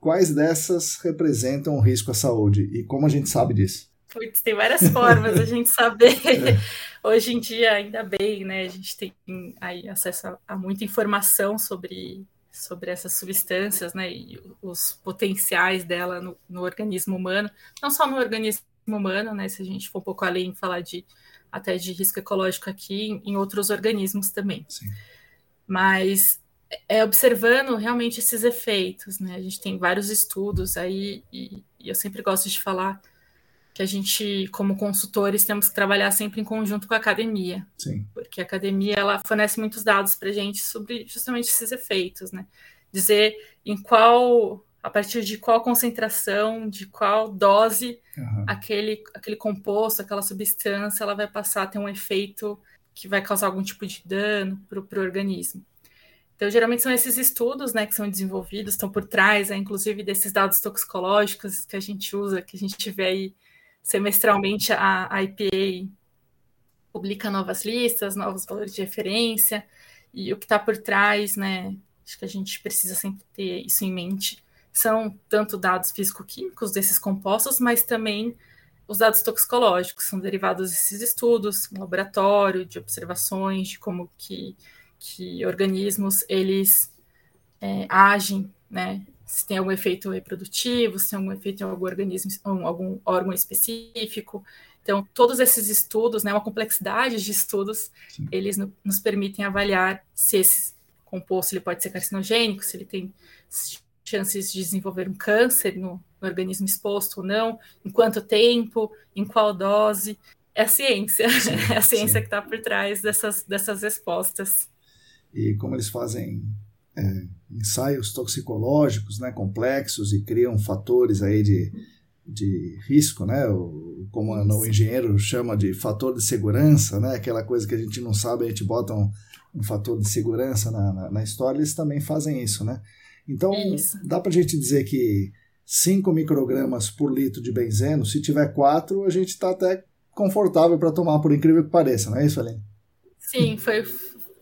[SPEAKER 1] Quais dessas representam um risco à saúde e como a gente sabe disso?
[SPEAKER 2] Putz, tem várias formas a gente saber. É. Hoje em dia, ainda bem, né? A gente tem aí acesso a, a, muita informação sobre, sobre essas substâncias, né? E os potenciais dela no, no, organismo humano. Não só no organismo humano, né? Se a gente for um pouco além, falar de até de risco ecológico aqui, em outros organismos também. Sim. Mas é observando realmente esses efeitos, né? A gente tem vários estudos aí, e, e eu sempre gosto de falar que a gente, como consultores, temos que trabalhar sempre em conjunto com a academia. Sim. Porque a academia ela fornece muitos dados para a gente sobre justamente esses efeitos, né? Dizer em qual, a partir de qual concentração, de qual dose uhum. aquele, aquele composto, aquela substância, ela vai passar a ter um efeito que vai causar algum tipo de dano para o organismo. Então, geralmente são esses estudos né, que são desenvolvidos, estão por trás, é, inclusive, desses dados toxicológicos que a gente usa, que a gente vê aí semestralmente a, IPA publica novas listas, novos valores de referência, e o que está por trás, né? Acho que a gente precisa sempre ter isso em mente. São tanto dados físico-químicos desses compostos, mas também os dados toxicológicos, são derivados desses estudos, laboratório, de observações, de como que, que organismos eles é, agem, né, se tem algum efeito reprodutivo, se tem algum efeito em algum organismo, algum órgão específico. Então, todos esses estudos, né, uma complexidade de estudos, Sim. eles no, nos permitem avaliar se esse composto ele pode ser carcinogênico, se ele tem chances de desenvolver um câncer no, no organismo exposto ou não, em quanto tempo, em qual dose. É a ciência, sim, é a ciência sim. que está por trás dessas, dessas respostas.
[SPEAKER 1] E como eles fazem é, ensaios toxicológicos né, complexos e criam fatores aí de, de risco, né, o, como o engenheiro chama de fator de segurança, né, aquela coisa que a gente não sabe, a gente bota um, um fator de segurança na, na, na, história, eles também fazem isso. Né? Então, isso. dá para a gente dizer que 5 microgramas por litro de benzeno, se tiver 4, a gente está até confortável para tomar, por incrível que pareça, não é isso, Aline?
[SPEAKER 2] Sim, foi,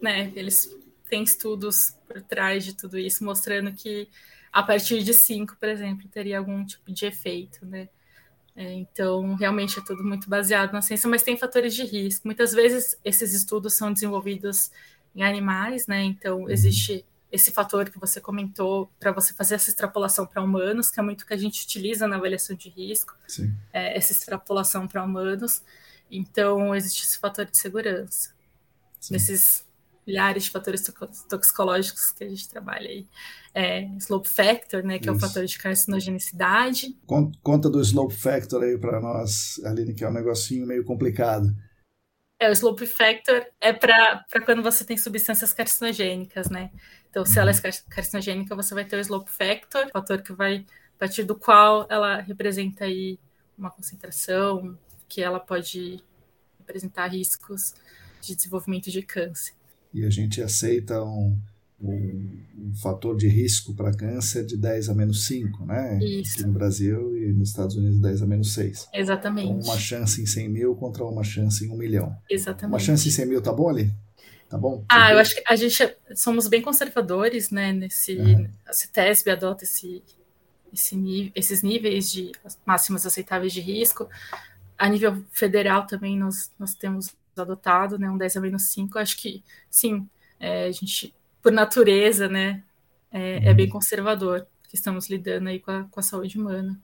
[SPEAKER 2] né, eles têm estudos por trás de tudo isso, mostrando que a partir de 5, por exemplo, teria algum tipo de efeito, né? É, então, realmente é tudo muito baseado na ciência, mas tem fatores de risco. Muitas vezes esses estudos são desenvolvidos em animais, né? Então, uhum. existe esse fator que você comentou para você fazer essa extrapolação para humanos, que é muito que a gente utiliza na avaliação de risco, é, essa extrapolação para humanos. Então, existe esse fator de segurança. nesses milhares de fatores toxicológicos que a gente trabalha aí. É, slope factor, né, que Isso. é o fator de carcinogenicidade.
[SPEAKER 1] Conta do slope factor aí para nós, Aline, que é um negocinho meio complicado.
[SPEAKER 2] É, o slope factor é para quando você tem substâncias carcinogênicas, né? Então, se ela é uhum. carcinogênica, você vai ter o slope factor, fator que vai, a partir do qual ela representa aí uma concentração, que ela pode representar riscos de desenvolvimento de câncer
[SPEAKER 1] e a gente aceita um, um, um fator de risco para câncer de 10 a menos 5, né?
[SPEAKER 2] Isso.
[SPEAKER 1] Aqui no Brasil e nos Estados Unidos 10 a menos 6.
[SPEAKER 2] Exatamente.
[SPEAKER 1] Então, uma chance em 100 mil contra uma chance em 1 milhão.
[SPEAKER 2] Exatamente.
[SPEAKER 1] Uma chance em 100 mil tá bom ali? Tá bom?
[SPEAKER 2] Ah, eu acho que a gente é, somos bem conservadores, né? Nesse, uhum. A CETESB adota esse, esse, esses níveis de máximos aceitáveis de risco. A nível federal também nós, nós temos adotado, né, um 10 a menos 5, acho que sim, é, a gente, por natureza, né, é, é, bem uhum. conservador, que estamos lidando aí com a, com a saúde humana.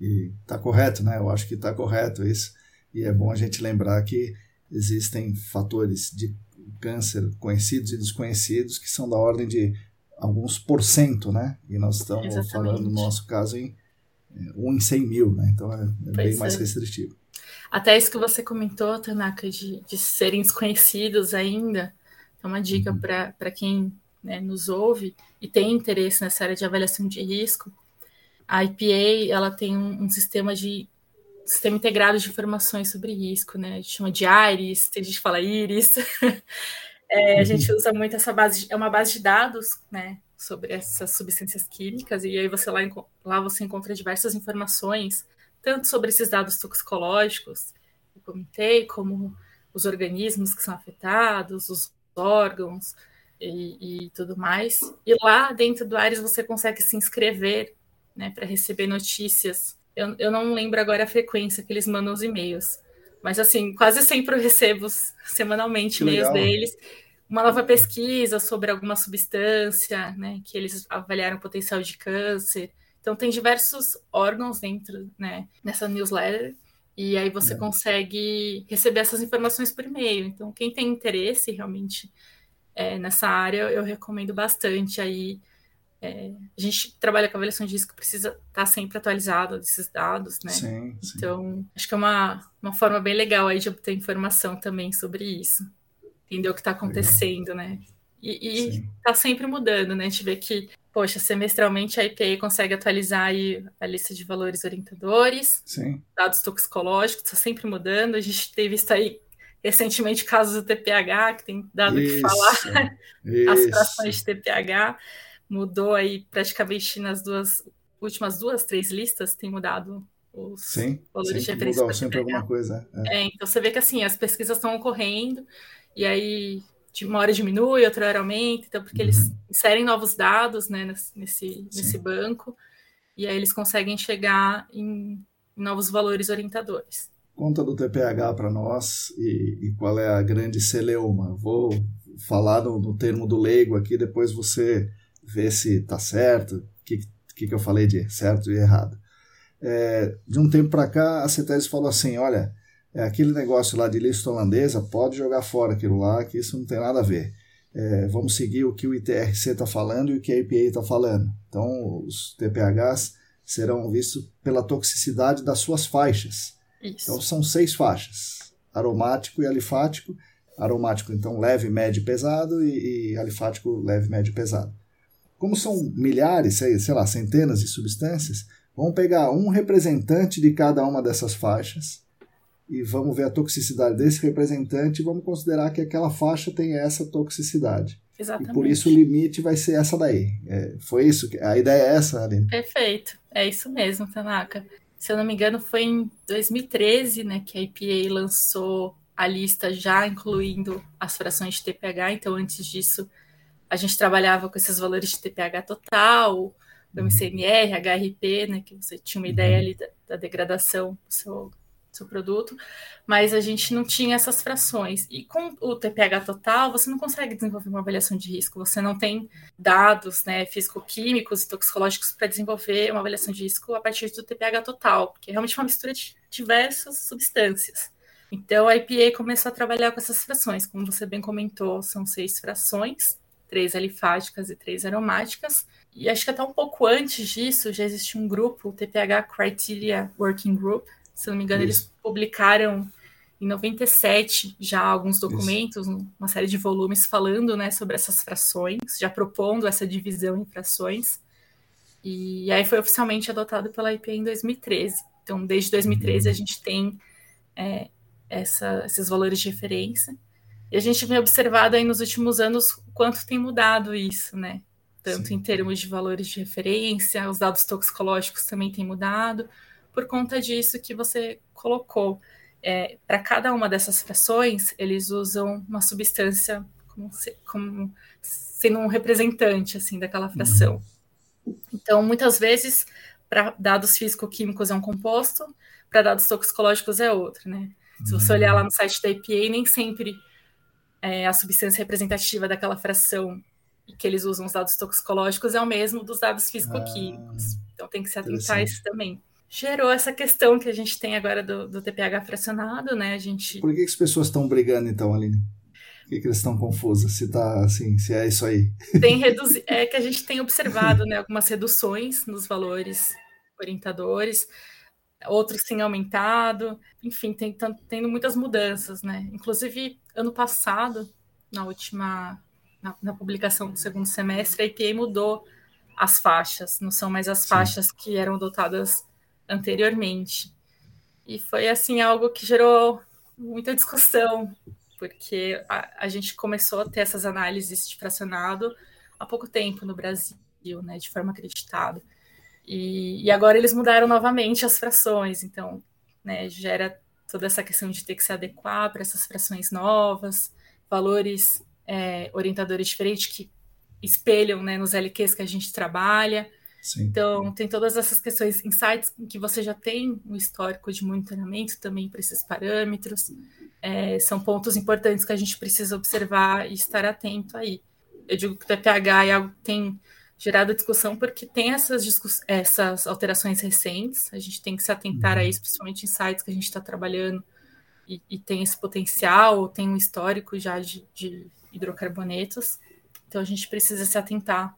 [SPEAKER 1] E tá correto, né? Eu acho que tá correto isso. E é bom a gente lembrar que existem fatores de câncer conhecidos e desconhecidos que são da ordem de alguns por cento, né? E nós estamos Exatamente. falando, no nosso caso, em 1 em 100 mil, né? Então é, é bem mais é. restritivo.
[SPEAKER 2] Até isso que você comentou, Tanaka, de, de serem desconhecidos ainda. É uma dica uhum. para quem né, nos ouve e tem interesse nessa área de avaliação de risco. A IPA ela tem um, um sistema de sistema integrado de informações sobre risco, né? A gente chama de IRIS, tem gente que fala IRIS. é, a gente uhum. usa muito essa base, de, é uma base de dados, né? Sobre essas substâncias químicas, e aí você lá, lá você encontra diversas informações tanto sobre esses dados toxicológicos que eu comentei, como os organismos que são afetados, os órgãos e, e tudo mais. E lá dentro do Ares você consegue se inscrever né, para receber notícias. Eu, eu não lembro agora a frequência que eles mandam os e-mails, mas assim, quase sempre eu recebo semanalmente e-mails deles. Uma nova pesquisa sobre alguma substância, né, que eles avaliaram potencial de câncer, então tem diversos órgãos dentro, né, nessa newsletter, e aí você é. consegue receber essas informações por e-mail. Então quem tem interesse realmente é, nessa área, eu recomendo bastante aí. É, a gente trabalha com avaliação de risco, precisa estar tá sempre atualizado desses dados, né?
[SPEAKER 1] Sim, sim.
[SPEAKER 2] Então, acho que é uma, uma forma bem legal aí de obter informação também sobre isso. Entender o que está acontecendo, legal. né? E, está sempre mudando, né? A gente vê que poxa, semestralmente a IPA consegue atualizar aí a lista de valores orientadores,
[SPEAKER 1] Sim.
[SPEAKER 2] dados toxicológicos, está sempre mudando. A gente teve visto aí recentemente casos do TPH, que tem dado o que falar, isso. as frações de TPH. Mudou aí praticamente nas duas últimas duas, três listas, tem mudado os
[SPEAKER 1] sim, valores de referência. Mudou sempre alguma coisa.
[SPEAKER 2] É. é, então você vê que assim, as pesquisas estão ocorrendo, e aí uma hora diminui, outra hora aumenta, então, porque uhum. eles inserem novos dados né, nesse, nesse banco, e aí eles conseguem chegar em, em novos valores orientadores.
[SPEAKER 1] Conta do TPH para nós e, e, qual é a grande celeuma. Vou falar no, no, termo do leigo aqui, depois você vê se está certo, o que, que, que eu falei de certo e errado. É, de um tempo para cá, a CETES falou assim: olha, é, aquele negócio lá de lista holandesa, pode jogar fora aquilo lá, que isso não tem nada a ver. É, vamos seguir o que o ITRC está falando e o que a EPA está falando. Então, os TPHs serão vistos pela toxicidade das suas faixas.
[SPEAKER 2] Isso.
[SPEAKER 1] Então, são seis faixas: aromático e alifático. Aromático, então, leve, médio pesado, e, e alifático, leve, médio pesado. Como são milhares, sei, sei lá, centenas de substâncias, vamos pegar um representante de cada uma dessas faixas e vamos ver a toxicidade desse representante e vamos considerar que aquela faixa tem essa toxicidade.
[SPEAKER 2] Exatamente.
[SPEAKER 1] E por isso o limite vai ser essa daí. É, foi isso? A ideia é essa, Aline?
[SPEAKER 2] Perfeito. É isso mesmo, Tanaka. Se eu não me engano, foi em 2013 né, que a EPA lançou a lista já incluindo as frações de TPH. Então, antes disso, a gente trabalhava com esses valores de TPH total, o MCMR, HRP, né, que você tinha uma ideia uhum. ali da, da degradação do seu seu produto, mas a gente não tinha essas frações. E com o TPH total, você não consegue desenvolver uma avaliação de risco, você não tem dados né, físico-químicos e toxicológicos para desenvolver uma avaliação de risco a partir do TPH total, porque é realmente uma mistura de diversas substâncias. Então a IPA começou a trabalhar com essas frações, como você bem comentou, são seis frações, três alifáticas e três aromáticas. E acho que até um pouco antes disso já existia um grupo, o TPH Criteria Working Group. Se não me engano, Isso. eles publicaram em 97 já alguns documentos, Isso. uma série de volumes falando né, sobre essas frações, já propondo essa divisão em frações. E aí foi oficialmente adotado pela IPA em 2013. Então, desde 2013 a uhum. gente tem é, essa, esses valores de referência. E a gente vem observado aí nos últimos anos o quanto tem mudado isso, né? Tanto Sim. em termos de valores de referência, os dados toxicológicos também têm mudado, por conta disso que você colocou. É, Para cada uma dessas frações, eles usam uma substância como, se, como sendo um representante assim daquela fração. Uhum. Então, muitas vezes, para dados físico-químicos é um composto, para dados toxicológicos é outro, né? Se você olhar lá no site da EPA, nem sempre é, a substância representativa daquela fração que eles usam os dados toxicológicos é o mesmo dos dados físico-químicos. Ah, então tem que se atentar a isso também. Gerou essa questão que a gente tem agora do, do TPH fracionado, né? A gente...
[SPEAKER 1] Por que, que as pessoas estão brigando então, Aline? Por que, que eles estão confusas? Se tá assim, se é isso aí.
[SPEAKER 2] Tem reduzi... É que a gente tem observado né, algumas reduções nos valores orientadores outros têm aumentado, enfim, tem tendo muitas mudanças, né? Inclusive, ano passado, na última, na, na publicação do segundo semestre, a IPA mudou as faixas, não são mais as Sim. faixas que eram adotadas anteriormente. E foi, assim, algo que gerou muita discussão, porque a, a gente começou a ter essas análises de fracionado há pouco tempo no Brasil, né, de forma acreditada. E, e agora eles mudaram novamente as frações, então né, gera toda essa questão de ter que se adequar para essas frações novas, valores é, orientadores diferentes que espelham né, nos LQs que a gente trabalha. Sim. Então, tem todas essas questões, insights em que você já tem um histórico de monitoramento também para esses parâmetros. É, são pontos importantes que a gente precisa observar e estar atento aí. Eu digo que o TPH é algo que tem gerado discussão porque tem essas, essas alterações recentes, a gente tem que se atentar a uhum. isso, principalmente em sites que a gente está trabalhando e, e, tem esse potencial, tem um histórico já de, de, hidrocarbonetos, então a gente precisa se atentar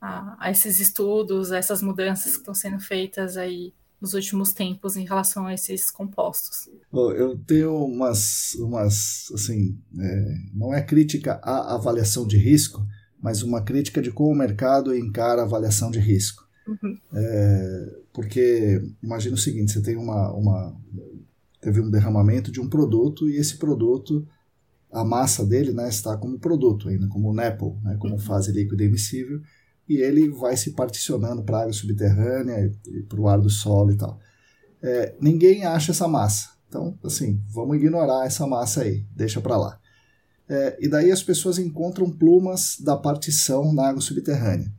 [SPEAKER 2] a, a esses estudos, a essas mudanças que estão sendo feitas aí nos últimos tempos em relação a esses compostos.
[SPEAKER 1] Eu tenho umas, umas assim, é, não é crítica à avaliação de risco, mas uma crítica de como o mercado encara a avaliação de risco. Uhum. É, porque imagina o seguinte: você tem uma, uma. teve um derramamento de um produto e esse produto, a massa dele né, está como produto ainda, como NEPL, né, como uhum. fase líquida emissível, e ele vai se particionando para a água subterrânea e para o ar do solo e tal. É, ninguém acha essa massa. Então, assim, vamos ignorar essa massa aí, deixa para lá. É, e daí as pessoas encontram plumas da partição na água subterrânea.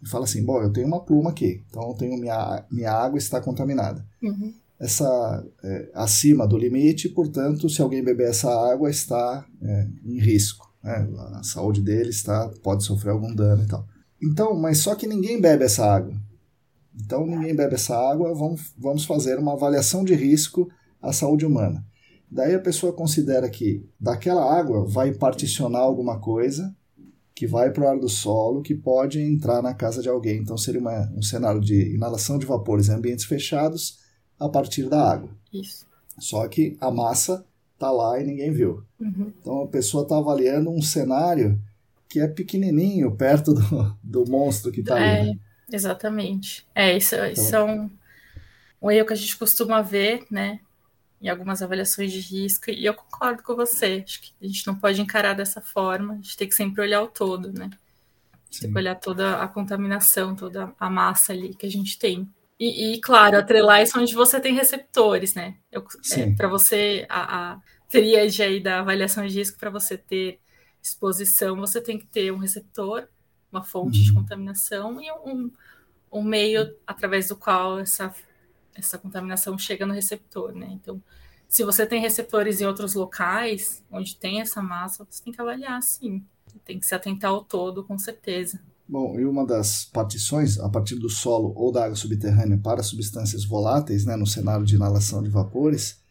[SPEAKER 1] E fala assim, bom, eu tenho uma pluma aqui, então eu tenho minha, minha água está contaminada. Uhum. Essa é, acima do limite, portanto, se alguém beber essa água, está é, em risco. Né? A saúde dele está, pode sofrer algum dano e tal. Então, mas só que ninguém bebe essa água. Então, ninguém bebe essa água, vamos, vamos fazer uma avaliação de risco à saúde humana. Daí a pessoa considera que daquela água vai particionar alguma coisa que vai para o ar do solo, que pode entrar na casa de alguém. Então seria uma, um cenário de inalação de vapores em ambientes fechados a partir da água.
[SPEAKER 2] Isso.
[SPEAKER 1] Só que a massa está lá e ninguém viu. Uhum. Então a pessoa está avaliando um cenário que é pequenininho perto do, do monstro que está é, ali. Né?
[SPEAKER 2] Exatamente. É, isso, então, isso é um, um erro que a gente costuma ver, né? em algumas avaliações de risco, e eu concordo com você. Acho que a gente não pode encarar dessa forma, a gente tem que sempre olhar o todo, né? Tem que olhar toda a contaminação, toda a massa ali que a gente tem. E, e claro, atrelar isso onde você tem receptores, né? É, para você, a, a tríade aí da avaliação de risco, para você ter exposição, você tem que ter um receptor, uma fonte uhum. de contaminação e um, um meio através do qual essa essa contaminação chega no receptor, né? Então, se você tem receptores em outros locais onde tem essa massa, você tem que avaliar, sim. Tem que se atentar ao todo, com certeza.
[SPEAKER 1] Bom, e uma das partições, a partir do solo ou da água subterrânea para substâncias voláteis, né, no cenário de inalação de vapores,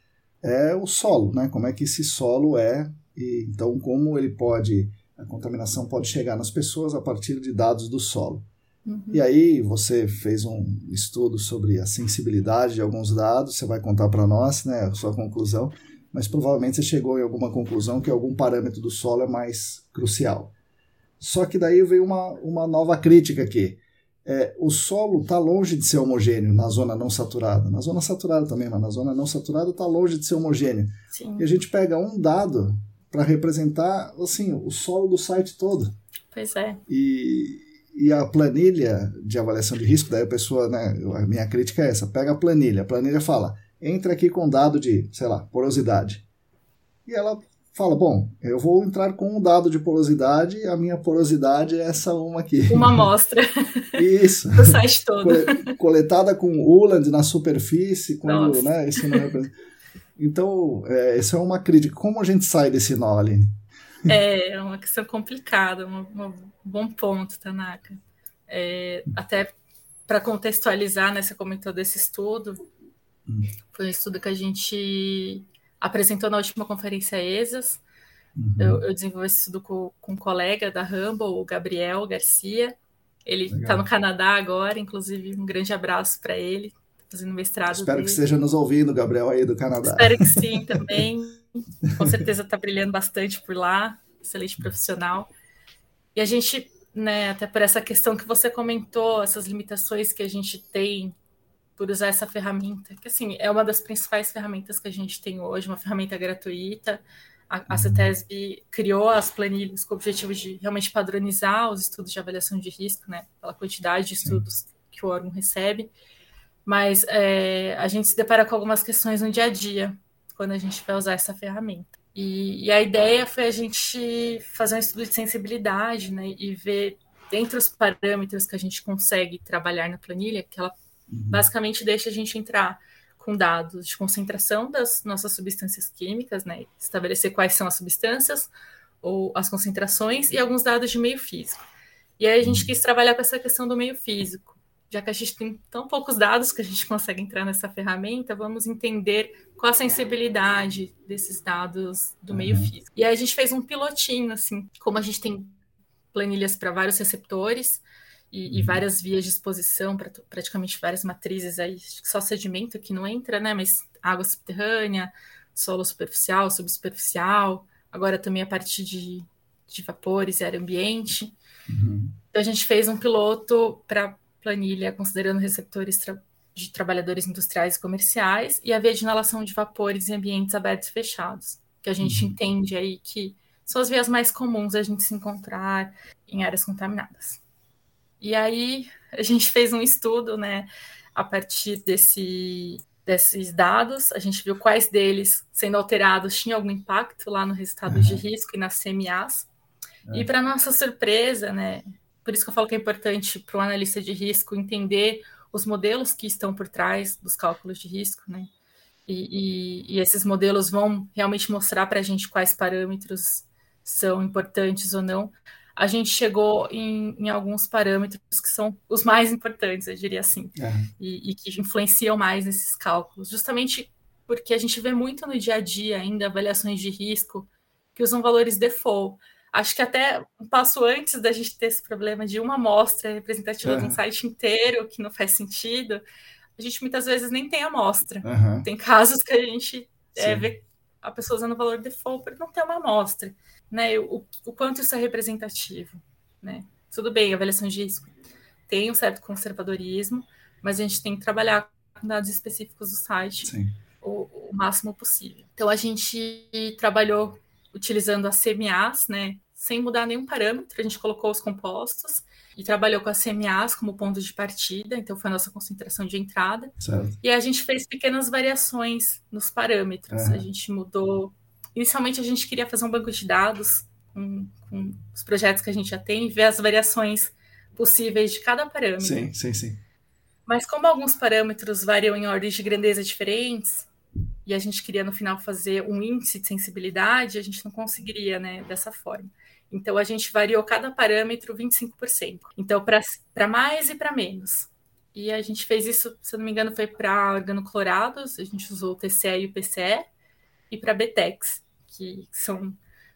[SPEAKER 1] é o solo, né? Como é que esse solo é e então como ele pode a contaminação pode chegar nas pessoas a partir de dados do solo. Uhum. E aí você fez um estudo sobre a sensibilidade de alguns dados, você vai contar para nós, né, a sua conclusão, mas provavelmente você chegou em alguma conclusão que algum parâmetro do solo é mais crucial. Só que daí veio uma, uma nova crítica aqui. É, o solo está longe de ser homogêneo na zona não saturada. Na zona saturada também, mas na zona não saturada está longe de ser homogêneo. Sim. E a gente pega um dado para representar assim, o solo do site todo.
[SPEAKER 2] Pois é.
[SPEAKER 1] E, e a planilha de avaliação de risco, daí a pessoa, né, a minha crítica é essa, pega a planilha, a planilha fala, entra aqui com dado de, sei lá, porosidade. E ela fala, bom, eu vou entrar com um dado de porosidade, a minha porosidade é essa uma aqui.
[SPEAKER 2] Uma amostra.
[SPEAKER 1] Isso.
[SPEAKER 2] Do site todo.
[SPEAKER 1] Coletada com Uland na superfície, quando, né, isso não representa. Então, é, isso é uma crítica. Como a gente sai desse nó, Aline?
[SPEAKER 2] É, é uma questão complicada, um, bom ponto, Tanaka. É, até para contextualizar, né, você comentou desse estudo, hum. foi um estudo que a gente apresentou na última conferência ESAS. Uhum. Eu, eu, desenvolvi esse estudo com, com um colega da Humble, o Gabriel Garcia. Ele está no Canadá agora, inclusive um grande abraço para ele, fazendo mestrado.
[SPEAKER 1] Espero dele. que esteja nos ouvindo, Gabriel, aí do Canadá.
[SPEAKER 2] Espero que sim também. Com certeza está brilhando bastante por lá, excelente profissional. E a gente, né, até por essa questão que você comentou, essas limitações que a gente tem por usar essa ferramenta, que assim, é uma das principais ferramentas que a gente tem hoje, uma ferramenta gratuita. A, a CETESB criou as planilhas com o objetivo de realmente padronizar os estudos de avaliação de risco, né, pela quantidade de estudos que o órgão recebe mas é, a gente se depara com algumas questões no dia a dia quando a gente vai usar essa ferramenta. E, e, a ideia foi a gente fazer um estudo de sensibilidade né, e ver dentro dos parâmetros que a gente consegue trabalhar na planilha, que ela uhum. basicamente deixa a gente entrar com dados de concentração das nossas substâncias químicas, né, estabelecer quais são as substâncias ou as concentrações e alguns dados de meio físico. E aí a gente uhum. quis trabalhar com essa questão do meio físico já que a gente tem tão poucos dados que a gente consegue entrar nessa ferramenta, vamos entender qual a sensibilidade desses dados do meio uhum. físico. E aí a gente fez um pilotinho, assim, como a gente tem planilhas para vários receptores e, e, uhum. várias vias de exposição para praticamente várias matrizes aí, só sedimento que não entra, né? Mas água subterrânea, solo superficial, subsuperficial, agora também a parte de, de vapores e ar ambiente. Uhum. Então a gente fez um piloto para planilha considerando receptores tra de trabalhadores industriais e comerciais e a via de inalação de vapores em ambientes abertos e fechados, que a gente uhum. entende aí que são as vias mais comuns a gente se encontrar em áreas contaminadas. E aí a gente fez um estudo, né, a partir desse, desses dados, a gente viu quais deles, sendo alterados, tinham algum impacto lá no resultado uhum. de risco e nas CMAs. E é. para nossa surpresa, né, por isso que eu falo que é importante para o analista de risco entender os modelos que estão por trás dos cálculos de risco, né? E, e, e esses modelos vão realmente mostrar para a gente quais parâmetros são importantes ou não. A gente chegou em, em alguns parâmetros que são os mais importantes, eu diria assim, é. e, e que influenciam mais nesses cálculos, justamente porque a gente vê muito no dia a dia ainda avaliações de risco que usam valores default. Acho que até um passo antes da gente ter esse problema de uma amostra representativa uhum. de um site inteiro que não faz sentido, a gente muitas vezes nem tem amostra. Uhum. Tem casos que a gente é, vê a pessoa usando o valor default por não ter uma amostra. Né? O, o quanto isso é representativo. Né? Tudo bem, avaliação de risco tem um certo conservadorismo, mas a gente tem que trabalhar com dados específicos do site o, o, máximo possível. Então a gente trabalhou utilizando as CMAs, né, sem mudar nenhum parâmetro, a gente colocou os compostos e trabalhou com as CMAs como ponto de partida, então foi a nossa concentração de entrada. Certo. E a gente fez pequenas variações nos parâmetros. Uhum. A gente mudou. Inicialmente a gente queria fazer um banco de dados com, com, os projetos que a gente já tem e ver as variações possíveis de cada parâmetro.
[SPEAKER 1] Sim, sim, sim.
[SPEAKER 2] Mas como alguns parâmetros variam em ordens de grandeza diferentes, e a gente queria no final fazer um índice de sensibilidade, a gente não conseguiria, né, dessa forma. Então, a gente variou cada parâmetro 25%. Então, para mais e para menos. E a gente fez isso, se não me engano, foi para organoclorados, a gente usou o TCE e o PCE, e para BTEX, que são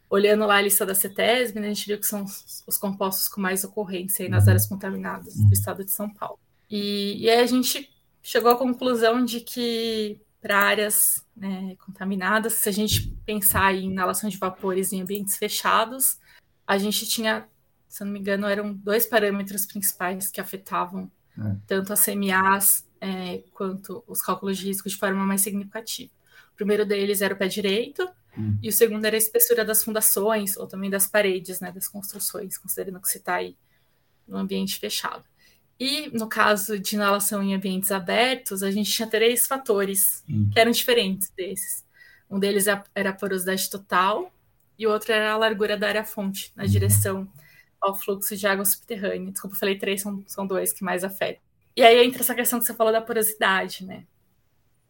[SPEAKER 2] olhando lá a lista da CETESB, né, a gente viu que são os, os compostos com mais ocorrência nas uhum. áreas contaminadas do estado de São Paulo. E, e aí a gente chegou à conclusão de que para áreas né, contaminadas, se a gente pensar em inalação de vapores em ambientes fechados, a gente tinha, se não me engano, eram dois parâmetros principais que afetavam é. tanto as CMAs é, quanto os cálculos de risco de forma mais significativa. O primeiro deles era o pé direito, hum. e o segundo era a espessura das fundações, ou também das paredes, né, das construções, considerando que você está aí no ambiente fechado. E no caso de inalação em ambientes abertos, a gente tinha três fatores hum. que eram diferentes desses. Um deles era a porosidade total, e o outro era a largura da área fonte, na uhum. direção ao fluxo de água subterrânea. Desculpa, eu falei três, são, são dois que mais afetam. E aí entra essa questão que você falou da porosidade, né?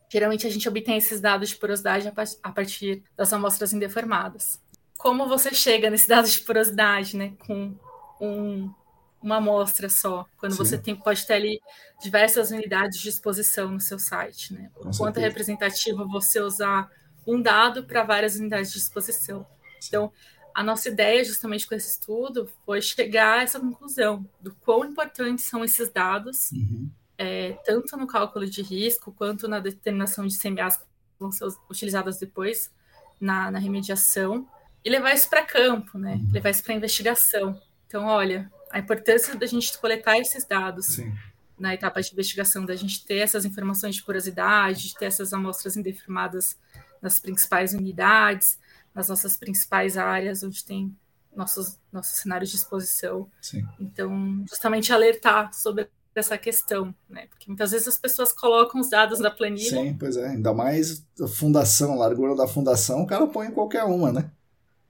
[SPEAKER 2] Geralmente a gente obtém esses dados de porosidade a partir das amostras indeformadas. Como você chega nesse dado de porosidade, né? Com um, uma amostra só, quando Sim. você tem, pode ter ali diversas unidades de exposição no seu site, né? O quanto é representativo você usar um dado para várias unidades de exposição. Então, a nossa ideia, justamente com esse estudo, foi chegar a essa conclusão do quão importantes são esses dados, uhum. é, tanto no cálculo de risco, quanto na determinação de CMAs que vão ser utilizadas depois na, na remediação, e levar isso para campo, né? Uhum. levar isso para investigação. Então, olha, a importância da gente coletar esses dados. Sim na etapa de investigação, da gente ter essas informações de porosidade, de ter essas amostras indeformadas nas principais unidades, nas nossas principais áreas, onde tem nossos, nossos cenários de exposição. Sim. Então, justamente alertar sobre essa questão, né? Porque muitas vezes as pessoas colocam os dados na planilha.
[SPEAKER 1] Sim, pois é. Ainda mais a fundação, a largura da fundação, o cara põe em qualquer uma, né?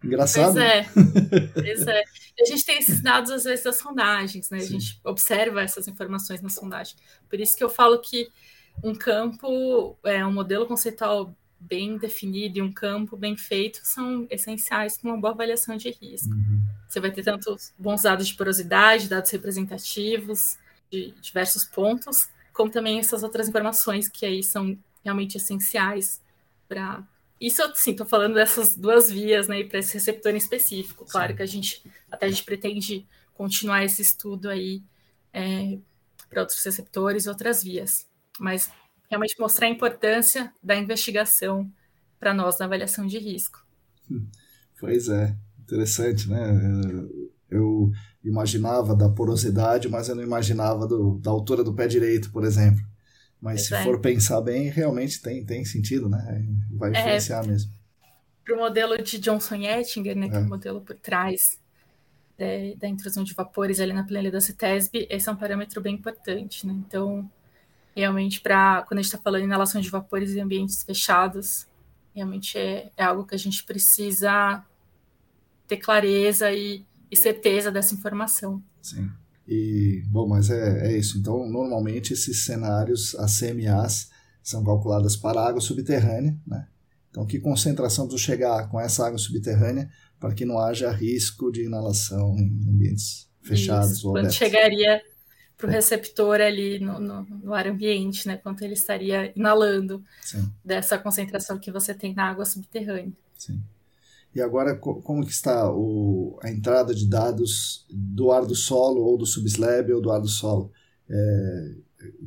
[SPEAKER 1] Engraçado.
[SPEAKER 2] Pois é. pois é. A gente tem esses dados, às vezes, das sondagens, né? Sim. A gente observa essas informações na sondagem. Por isso que eu falo que um campo, é um modelo conceitual bem definido e um campo bem feito são essenciais para uma boa avaliação de risco. Uhum. Você vai ter tanto bons dados de porosidade, dados representativos de diversos pontos, como também essas outras informações que aí são realmente essenciais para isso sim, estou falando dessas duas vias, né, para esse receptor em específico. Claro sim. que a gente até a gente pretende continuar esse estudo aí é, para outros receptores outras vias, mas realmente mostrar a importância da investigação para nós na avaliação de risco.
[SPEAKER 1] Pois é, interessante, né? Eu imaginava da porosidade, mas eu não imaginava do, da altura do pé direito, por exemplo. Mas se for pensar bem, realmente tem, tem sentido, né? Vai é, influenciar é, mesmo.
[SPEAKER 2] Para o modelo de Johnson Ettinger, né, que é o modelo por trás da, da intrusão de vapores ali na planilha da CETESB, esse é um parâmetro bem importante, né? Então, realmente para quando a gente está falando em inalação de vapores em ambientes fechados, realmente é, é algo que a gente precisa ter clareza e, e, certeza dessa informação.
[SPEAKER 1] Sim. E, bom, mas é, é isso. Então, normalmente esses cenários, as CMAs, são calculadas para água subterrânea, né? Então, que concentração precisa chegar com essa água subterrânea para que não haja risco de inalação em ambientes fechados
[SPEAKER 2] Isso, ou abertos? chegaria para o receptor ali no, no, no, ar ambiente, né? Quanto ele estaria inalando Sim. dessa concentração que você tem na água subterrânea.
[SPEAKER 1] Sim. E agora, como que está o, a entrada de dados do ar do solo, ou do subslab, ou do ar do solo? É,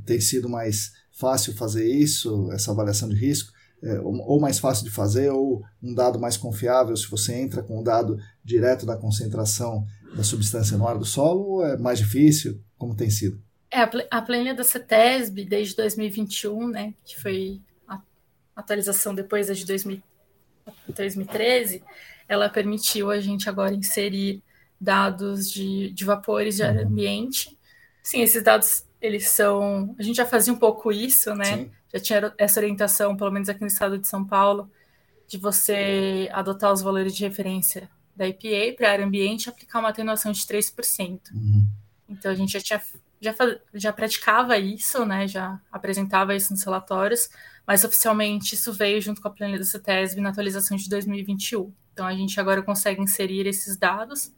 [SPEAKER 1] tem sido mais fácil fazer isso, essa avaliação de risco? É, ou mais fácil de fazer, ou um dado mais confiável se você entra com o um dado direto da concentração da substância no ar do solo, é mais difícil? Como tem sido?
[SPEAKER 2] É, a planilha da CETESB desde 2021, né, que foi a atualização depois da de 2013, ela permitiu a gente agora inserir dados de, de vapores de uhum. ambiente. Sim, esses dados, eles são... A gente já fazia um pouco isso, né? Sim. Já tinha essa orientação, pelo menos aqui no estado de São Paulo, de você adotar os valores de referência da EPA para a área ambiente aplicar uma atenuação de 3%. Uhum. Então a gente já tinha já, já praticava isso, né? Já apresentava isso nos relatórios, mas oficialmente isso veio junto com a planilha da CETESB na atualização de 2021. Então a gente agora consegue inserir esses dados.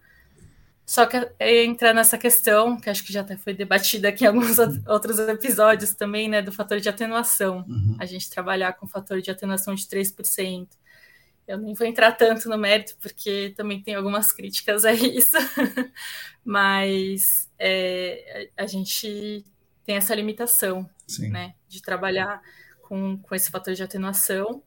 [SPEAKER 2] Só que entra nessa questão, que acho que já até foi debatida aqui em alguns outros episódios também, né, do fator de atenuação. Uhum. A gente trabalhar com fator de atenuação de 3%. Eu nem vou entrar tanto no mérito, porque também tem algumas críticas a isso, mas é, a gente tem essa limitação, Sim. né, de trabalhar com, com esse fator de atenuação,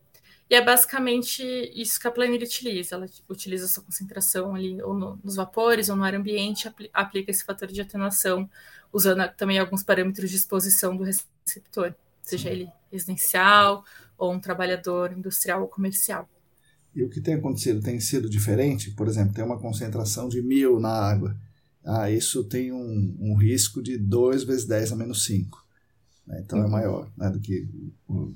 [SPEAKER 2] e é basicamente isso que a planilha utiliza. Ela utiliza a sua concentração ali ou no, nos vapores ou no ar ambiente, apl aplica esse fator de atenuação, usando também alguns parâmetros de exposição do receptor, seja ele residencial ou um trabalhador industrial ou comercial.
[SPEAKER 1] E o que tem acontecido tem sido diferente? Por exemplo, tem uma concentração de mil na água. Ah, isso tem um, um risco de 2 vezes 10 a menos 5. Né? Então é uhum. é maior né, do que o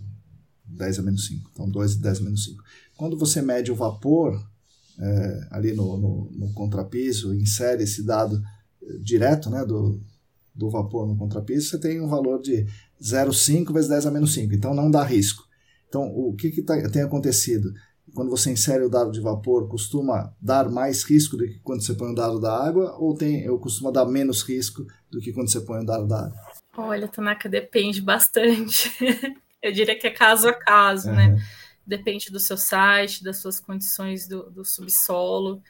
[SPEAKER 1] 10 a menos 5. Então 2 e 10 a menos 5. Quando você mede o vapor é, ali no, no, no, contrapiso, insere esse dado eh, direto né, do, do vapor no contrapiso, você tem um valor de 0,5 vezes 10 a menos 5. Então não dá risco. Então o que, que tá, tem acontecido? Quando você insere o dado de vapor, costuma dar mais risco do que quando você põe o dado da água, ou tem, eu costuma dar menos risco do que quando você põe o dado da água?
[SPEAKER 2] Olha, Tanaka, depende bastante. eu diria que é caso a caso, uhum. né? Depende do seu site, das suas condições do, do subsolo,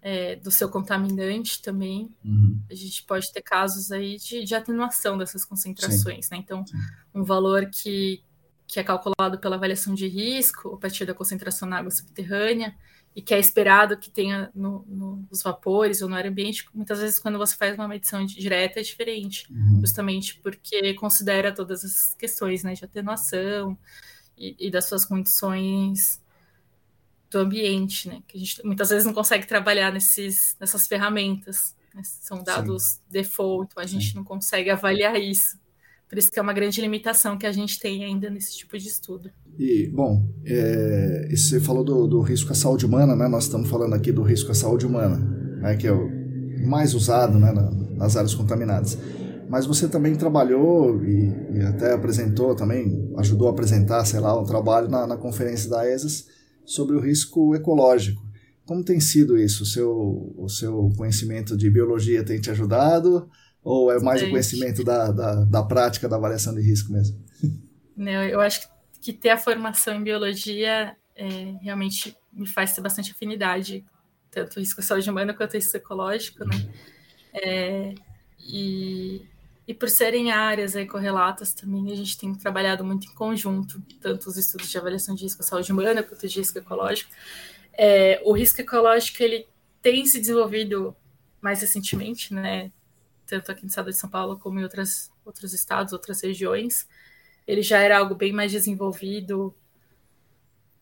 [SPEAKER 2] é, do seu contaminante também. Uhum. A gente pode ter casos aí de, de atenuação dessas concentrações, Sim. né? Então, Sim. um valor que, que é calculado pela avaliação de risco, a partir da concentração na água subterrânea, e que é esperado que tenha no, no, nos vapores ou no ar ambiente, muitas vezes quando você faz uma medição direta é diferente, uhum. justamente porque considera todas as questões né, de atenuação e, e, das suas condições do ambiente, né, que a gente muitas vezes não consegue trabalhar nesses, nessas ferramentas, né, são dados Sim. default, então a gente Sim. não consegue avaliar isso. Por isso que é uma grande limitação que a gente tem ainda nesse tipo de estudo.
[SPEAKER 1] E, bom, é, você falou do, do, risco à saúde humana, né? Nós estamos falando aqui do risco à saúde humana, né? que é o mais usado né? nas áreas contaminadas. Mas você também trabalhou e, e, até apresentou também, ajudou a apresentar, sei lá, um trabalho na, na conferência da ESAS sobre o risco ecológico. Como tem sido isso? O seu, o seu conhecimento de biologia tem te ajudado? Ou é mais o conhecimento da, da, da, prática da avaliação de risco mesmo?
[SPEAKER 2] Não, eu acho que ter a formação em biologia é, realmente me faz ter bastante afinidade, tanto risco à saúde humana quanto risco ecológico, né? É, e, e por serem áreas aí correlatas também, a gente tem trabalhado muito em conjunto, tanto os estudos de avaliação de risco à saúde humana quanto de risco ecológico. É, o risco ecológico ele tem se desenvolvido mais recentemente, né? Tanto aqui no estado de São Paulo como em outras, outros estados, outras regiões. Ele já era algo bem mais desenvolvido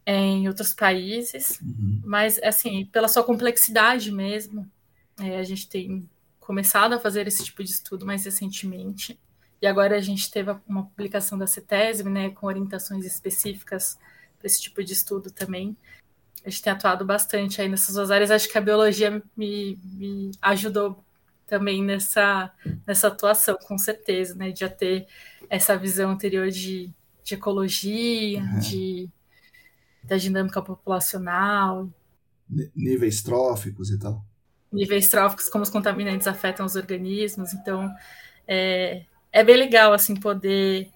[SPEAKER 2] em outros países, uhum. mas, assim, pela sua complexidade mesmo, é, a gente tem começado a fazer esse tipo de estudo mais recentemente, e agora a gente teve uma publicação da CETESB, né, com orientações específicas para esse tipo de estudo também. A gente tem atuado bastante aí nessas duas áreas, acho que a biologia me, me ajudou também nessa, nessa atuação, com certeza, né? De já ter essa visão anterior de, de ecologia, uhum. de, da dinâmica populacional.
[SPEAKER 1] Níveis tróficos e tal.
[SPEAKER 2] Níveis tróficos, como os contaminantes afetam os organismos. Então, é, é bem legal, assim, poder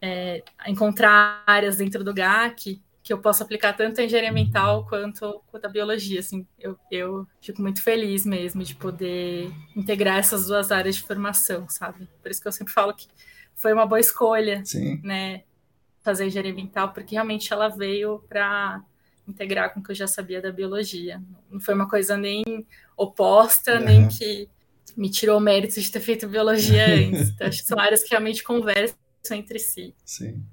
[SPEAKER 2] é, encontrar áreas dentro do GAC que eu posso aplicar tanto a engenharia ambiental quanto, quanto a biologia. Assim, eu, eu fico muito feliz mesmo de poder integrar essas duas áreas de formação, sabe? Por isso que eu sempre falo que foi uma boa escolha, Sim. né? Fazer engenharia ambiental, porque realmente ela veio para integrar com o que eu já sabia da biologia. Não foi uma coisa nem oposta, uhum. nem que me tirou o mérito de ter feito biologia antes. Então, acho que são áreas que realmente conversam entre si.
[SPEAKER 1] Sim.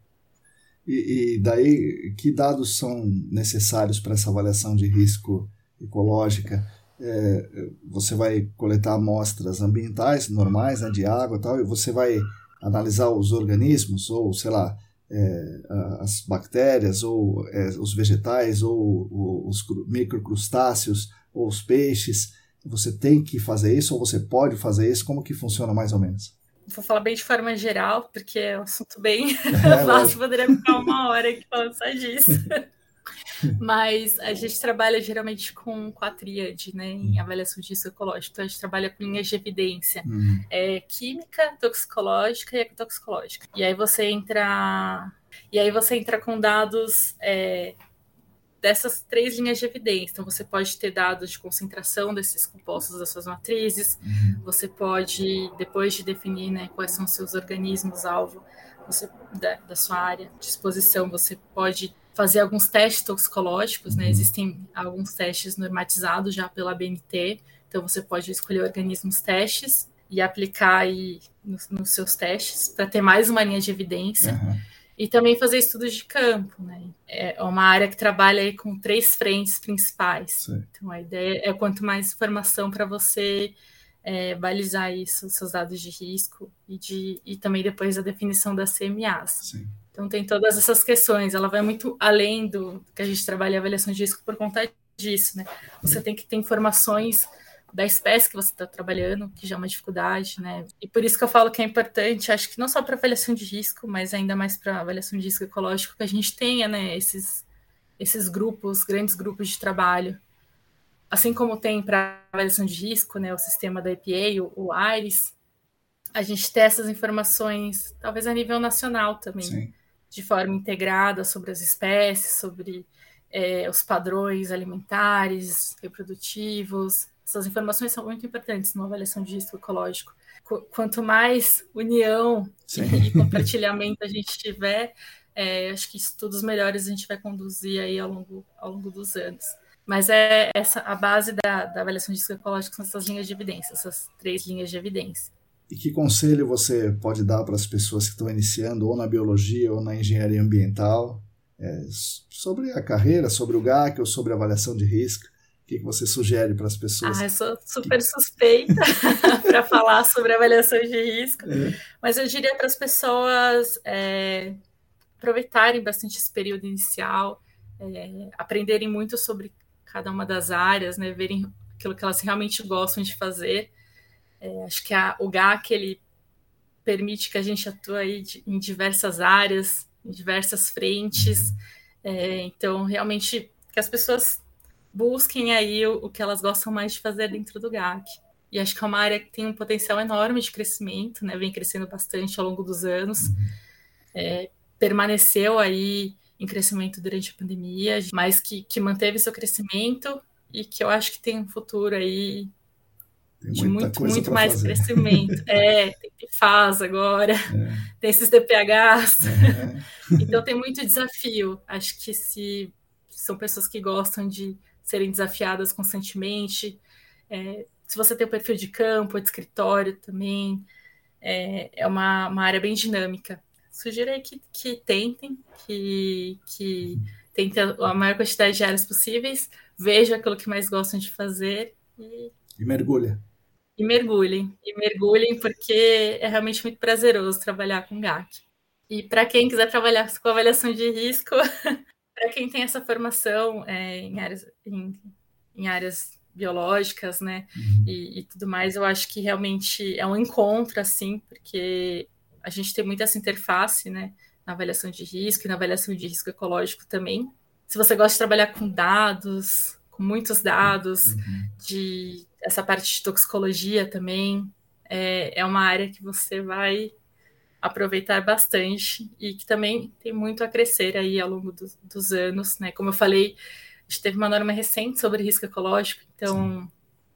[SPEAKER 1] E, e daí, que dados são necessários para essa avaliação de risco ecológica? É, você vai coletar amostras ambientais normais, né, de água e tal, e você vai analisar os organismos, ou sei lá, é, as bactérias, ou é, os vegetais, ou, ou os microcrustáceos, ou os peixes. Você tem que fazer isso, ou você pode fazer isso? Como que funciona mais ou menos?
[SPEAKER 2] Vou falar bem de forma geral, porque é um assunto bem é, fácil, poderia ficar uma hora aqui falando só disso. Mas a gente trabalha geralmente com, com a tríade, né, em hum. avaliação de risco ecológico. Então, a gente trabalha com linhas de evidência uhum. é, química, toxicológica e ecotoxicológica. E aí você entra. E aí você entra com dados é, dessas três linhas de evidência. Então, você pode ter dados de concentração desses compostos das suas matrizes, uhum. você pode, depois de definir né, quais são os seus organismos-alvo da, da, sua área de exposição, você pode fazer alguns testes toxicológicos, né? Uhum. Existem alguns testes normatizados já pela BNT, então você pode escolher organismos testes e aplicar aí nos, nos seus testes para ter mais uma linha de evidência. Uhum. E também fazer estudos de campo, né? É uma área que trabalha aí com três frentes principais. Sim. Então a ideia é quanto mais informação para você é, balizar isso, seus dados de risco e, de, e também depois a definição das CMAs. Sim. Então tem todas essas questões, ela vai muito além do que a gente trabalha em avaliação de risco por conta disso, né? Você tem que ter informações da espécie que você está trabalhando, que já é uma dificuldade, né? E por isso que eu falo que é importante, acho que não só para avaliação de risco, mas ainda mais para avaliação de risco ecológico, que a gente tenha, né, esses, esses grupos, grandes grupos de trabalho. Assim como tem para avaliação de risco, né, o sistema da EPA, o, o AIRES, a gente ter essas informações, talvez a nível nacional também. Sim de forma integrada sobre as espécies, sobre é, os padrões alimentares, reprodutivos. Essas informações são muito importantes numa avaliação de risco ecológico. Qu quanto mais união e, e compartilhamento a gente tiver, é, acho que estudos melhores a gente vai conduzir aí ao longo, ao longo dos anos. Mas é essa a base da, da avaliação de risco ecológico são essas linhas de evidência, essas três linhas de evidência.
[SPEAKER 1] E que conselho você pode dar para as pessoas que estão iniciando, ou na biologia, ou na engenharia ambiental, é, sobre a carreira, sobre o GAC ou sobre a avaliação de risco? O que, você sugere para as pessoas?
[SPEAKER 2] Ah, eu sou super suspeita para falar sobre avaliação de risco, é. mas eu diria para as pessoas é, aproveitarem bastante esse período inicial, é, aprenderem muito sobre cada uma das áreas, né, verem aquilo que elas realmente gostam de fazer é, acho que a, o GAC ele permite que a gente atue aí de, em diversas áreas, em diversas frentes. É, então, realmente, que as pessoas busquem aí o, o, que elas gostam mais de fazer dentro do GAC. E acho que é uma área que tem um potencial enorme de crescimento, né? Vem crescendo bastante ao longo dos anos. É, permaneceu aí em crescimento durante a pandemia, mas que, que manteve seu crescimento e que eu acho que tem um futuro aí de muito, muito mais fazer. crescimento. É, tem faz agora, é. tem esses DPHs. É. então tem muito desafio. Acho que se são pessoas que gostam de serem desafiadas constantemente, é, se você tem o perfil de campo, de escritório também, é, é uma, uma área bem dinâmica. Sugiro aí que, que tentem, que, que tentem a maior quantidade de áreas possíveis, vejam aquilo que mais gostam de fazer e
[SPEAKER 1] e mergulha.
[SPEAKER 2] E mergulhem, e mergulhem, porque é realmente muito prazeroso trabalhar com GAC. E para quem quiser trabalhar com avaliação de risco, para quem tem essa formação é, em, áreas, em, em, áreas biológicas, né, uhum. e, e, tudo mais, eu acho que realmente é um encontro, assim, porque a gente tem muita essa interface, né, na avaliação de risco e na avaliação de risco ecológico também. Se você gosta de trabalhar com dados, com muitos dados, uhum. de essa parte de toxicologia também é, é uma área que você vai aproveitar bastante e que também tem muito a crescer aí ao longo do, dos anos, né? Como eu falei, a gente teve uma norma recente sobre risco ecológico, então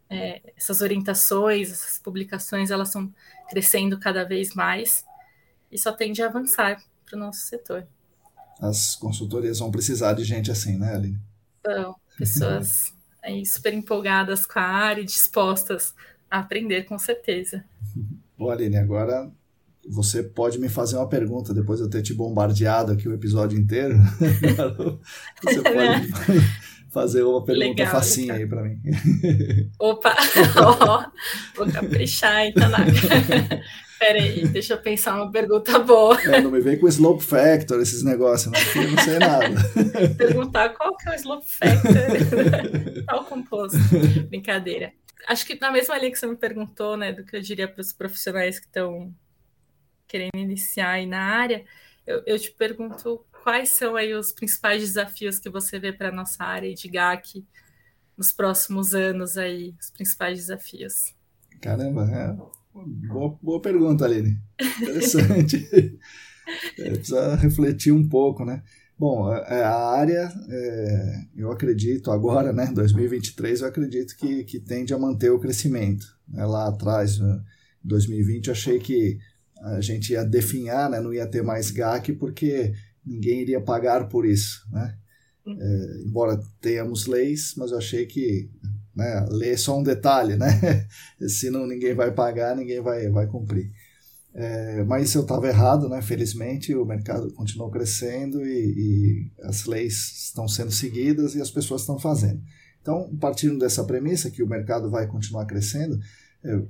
[SPEAKER 2] é, essas orientações, essas publicações, elas estão crescendo cada vez mais e só tende a avançar para o nosso setor.
[SPEAKER 1] As consultorias vão precisar de gente assim, né, Aline?
[SPEAKER 2] Então, pessoas aí super empolgadas com a área e dispostas a aprender, com certeza.
[SPEAKER 1] Bom, Aline, agora você pode me fazer uma pergunta depois de eu ter te bombardeado aqui o episódio inteiro. você pode fazer uma pergunta Legal, facinha aí para mim.
[SPEAKER 2] Opa! oh, vou caprichar, hein, Tanaka? Peraí, deixa eu pensar uma pergunta boa.
[SPEAKER 1] É, não me vem com slope factor, esses negócios, não, eu não sei nada.
[SPEAKER 2] Perguntar qual que é o slope factor tal composto. Brincadeira. Acho que na mesma linha que você me perguntou, né, do que eu diria para os profissionais que estão querendo iniciar aí na área, eu, eu, te pergunto quais são aí os principais desafios que você vê para a nossa área de GAC nos próximos anos aí, os principais desafios.
[SPEAKER 1] Caramba, é Boa, boa pergunta, Aline. Interessante. é, precisa refletir um pouco, né? Bom, é, a área, é, eu acredito agora, né, 2023, eu acredito que, que tende a manter o crescimento. Né? Lá atrás, em 2020, eu achei que a gente ia definhar, né, não ia ter mais GAC, porque ninguém iria pagar por isso. Né? Uhum. É, embora tenhamos leis, mas eu achei que né, lei é só um detalhe, né? Se não ninguém vai pagar, ninguém vai, vai cumprir. É, mas eu estava errado, né? Felizmente o mercado continuou crescendo e, e, as leis estão sendo seguidas e as pessoas estão fazendo. Então, partindo dessa premissa que o mercado vai continuar crescendo,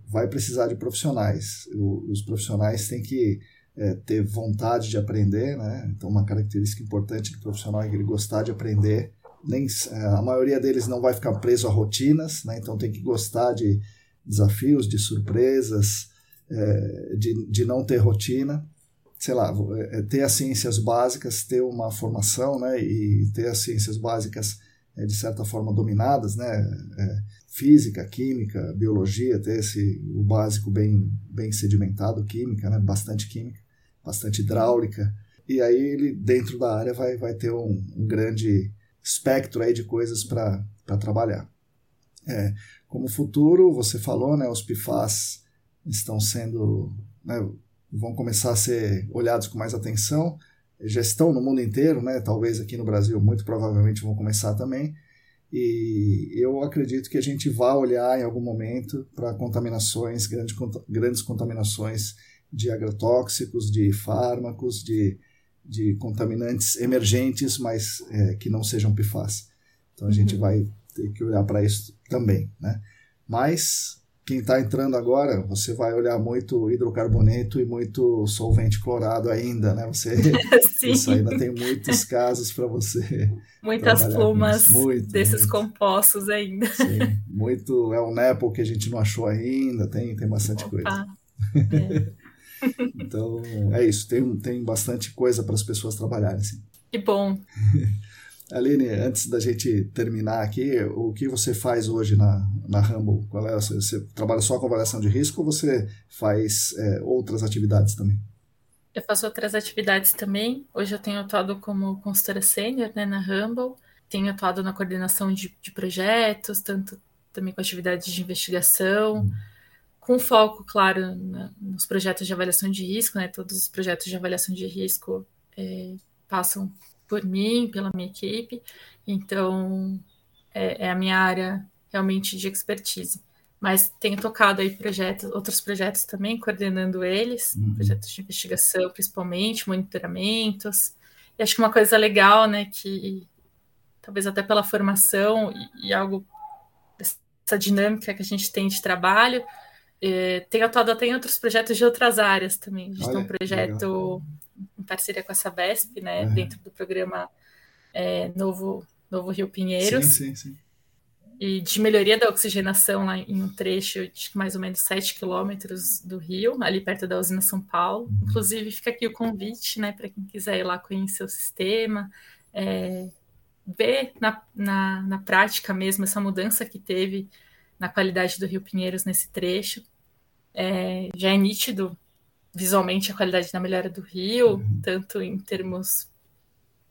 [SPEAKER 1] vai precisar de profissionais. O, os profissionais têm que é, ter vontade de aprender, né? Então, uma característica importante do profissional é ele gostar de aprender. Nem, é, a maioria deles não vai ficar preso a rotinas, né? Então, tem que gostar de desafios, de surpresas é, de, de não ter rotina, sei lá, é, ter as ciências básicas, ter uma formação, né, e ter as ciências básicas é, de certa forma dominadas, né, é, física, química, biologia, ter esse o básico bem bem sedimentado, química, né, bastante química, bastante hidráulica, e aí ele dentro da área vai vai ter um, um grande espectro aí de coisas para trabalhar. É, como futuro, você falou, né, os PFAS estão sendo, né, vão começar a ser olhados com mais atenção, já estão no mundo inteiro, né, talvez aqui no Brasil muito provavelmente vão começar também, e eu acredito que a gente vai olhar em algum momento para contaminações, grandes, grandes contaminações de agrotóxicos, de fármacos, de, de contaminantes emergentes, mas é, que não sejam PFAS. Então a gente uhum. vai ter que olhar para isso também, né? Mas quem está entrando agora, você vai olhar muito hidrocarboneto e muito solvente clorado ainda, né? Você, isso ainda tem muitos casos para você.
[SPEAKER 2] Muitas plumas muito, desses muito. compostos ainda.
[SPEAKER 1] Sim, muito é um Apple que a gente não achou ainda, tem, tem bastante Opa. coisa. É. então, é isso, tem, tem bastante coisa para as pessoas trabalharem. Assim.
[SPEAKER 2] Que bom.
[SPEAKER 1] Aline, antes da gente terminar aqui, o que você faz hoje na, na Rumble? Qual é, você, trabalha só com avaliação de risco ou você faz é, outras atividades também?
[SPEAKER 2] Eu faço outras atividades também. Hoje eu tenho atuado como consultora sênior né, na Rumble. Tenho atuado na coordenação de, de projetos, tanto também com atividades de investigação, hum. com foco, claro, na, nos projetos de avaliação de risco. Né, todos os projetos de avaliação de risco é, passam por mim, pela minha equipe, então é, é, a minha área realmente de expertise. Mas tenho tocado aí projetos, outros projetos também, coordenando eles, uhum. projetos de investigação principalmente, monitoramentos. E acho que uma coisa legal, né, que talvez até pela formação e, e algo dessa dinâmica que a gente tem de trabalho, é, tenho atuado até em outros projetos de outras áreas também. A gente Olha, tem um projeto legal em parceria com a Sabesp, né, uhum. dentro do programa é, Novo, Novo Rio Pinheiros.
[SPEAKER 1] Sim, sim, sim.
[SPEAKER 2] E de melhoria da oxigenação lá em um trecho de mais ou menos 7 quilômetros do rio, ali perto da usina São Paulo. Uhum. Inclusive, fica aqui o convite né, para quem quiser ir lá conhecer o sistema, é, ver na, na, na prática mesmo essa mudança que teve na qualidade do Rio Pinheiros nesse trecho. É, já é nítido visualmente a qualidade da melhora do rio, uhum. tanto em termos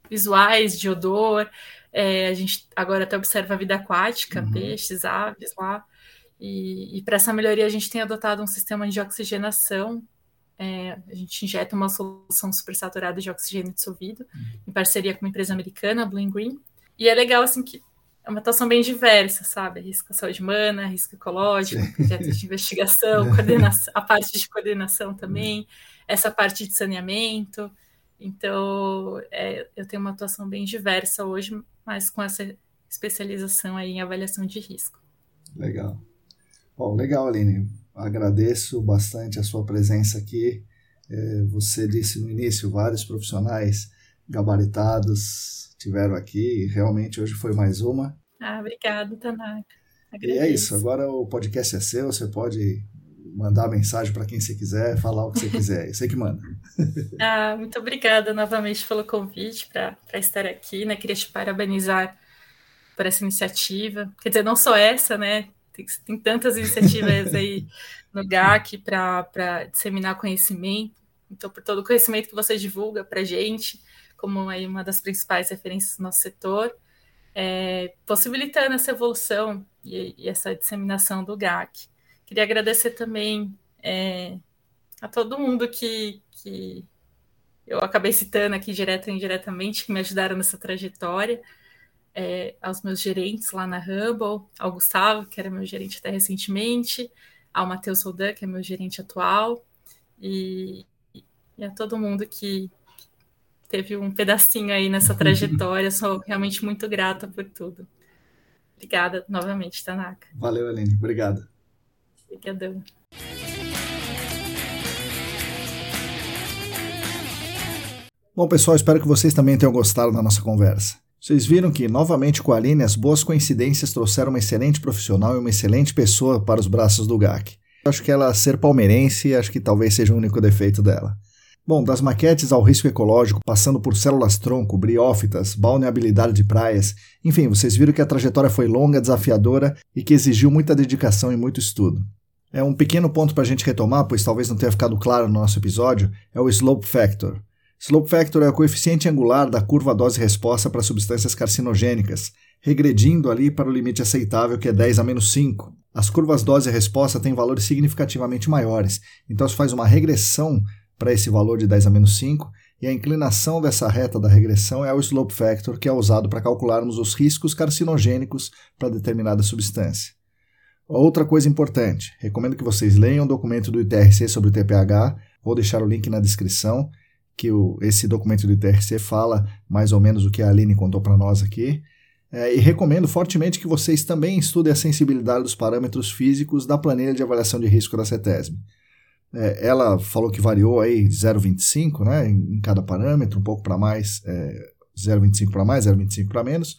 [SPEAKER 2] visuais, de odor. É, a gente agora até observa a vida aquática, uhum. peixes, aves lá. E, e para essa melhoria a gente tem adotado um sistema de oxigenação. É, a gente injeta uma solução supersaturada de oxigênio dissolvido, uhum. em parceria com uma empresa americana, Blue Green. E é legal assim que é uma atuação bem diversa, sabe? Risco à saúde humana, risco ecológico, projetos de investigação, coordenação, a parte de coordenação também, essa parte de saneamento. Então, é, eu tenho uma atuação bem diversa hoje, mas com essa especialização aí em avaliação de risco.
[SPEAKER 1] Legal. Bom, legal, Aline. Agradeço bastante a sua presença aqui. É, você disse no início, vários profissionais gabaritados, tiveram aqui. Realmente hoje foi mais uma.
[SPEAKER 2] Ah, obrigado, Tanaka.
[SPEAKER 1] Agradeço. E é isso. Agora o podcast é seu. Você pode mandar mensagem para quem você quiser, falar o que você quiser. É você que manda.
[SPEAKER 2] Ah, muito obrigada novamente pelo convite para estar aqui. Né? Queria te parabenizar por essa iniciativa. Quer dizer, não só essa, né? Tem, tem tantas iniciativas aí no GAC para disseminar conhecimento. Então, por todo o conhecimento que você divulga para gente, como aí uma das principais referências do nosso setor, é, possibilitando essa evolução e, e, essa disseminação do GAC. Queria agradecer também é, a todo mundo que, que eu acabei citando aqui direto e indiretamente, que me ajudaram nessa trajetória, é, aos meus gerentes lá na Hubble, ao Gustavo, que era meu gerente até recentemente, ao Matheus Rodan, que é meu gerente atual, e, e a todo mundo que teve um pedacinho aí nessa trajetória. Sou realmente muito grata por tudo. Obrigada novamente, Tanaka.
[SPEAKER 1] Valeu, Aline. Obrigado.
[SPEAKER 2] Obrigadão.
[SPEAKER 1] Bom, pessoal, espero que vocês também tenham gostado da nossa conversa. Vocês viram que, novamente com a Aline, as boas coincidências trouxeram uma excelente profissional e uma excelente pessoa para os braços do GAC. Acho que ela ser palmeirense, acho que talvez seja o único defeito dela. Bom, das maquetes ao risco ecológico, passando por células-tronco, briófitas, balneabilidade de praias, enfim, vocês viram que a trajetória foi longa, desafiadora e que exigiu muita dedicação e muito estudo. É um pequeno ponto para a gente retomar, pois talvez não tenha ficado claro no nosso episódio, é o slope factor. Slope factor é o coeficiente angular da curva dose-resposta para substâncias carcinogênicas, regredindo ali para o limite aceitável que é 10 a menos 5. As curvas dose-resposta têm valores significativamente maiores, então se faz uma regressão para esse valor de 10 a menos 5, e a inclinação dessa reta da regressão é o slope factor, que é usado para calcularmos os riscos carcinogênicos para determinada substância. Outra coisa importante, recomendo que vocês leiam o documento do ITRC sobre o TPH, vou deixar o link na descrição, que o, esse documento do ITRC fala mais ou menos o que a Aline contou para nós aqui. É, e recomendo fortemente que vocês também estudem a sensibilidade dos parâmetros físicos da planilha de avaliação de risco da CETESB. É, ela falou que variou aí 0,25 né, em, cada parâmetro, um pouco para mais, é, 0,25 para mais, 0,25 para menos.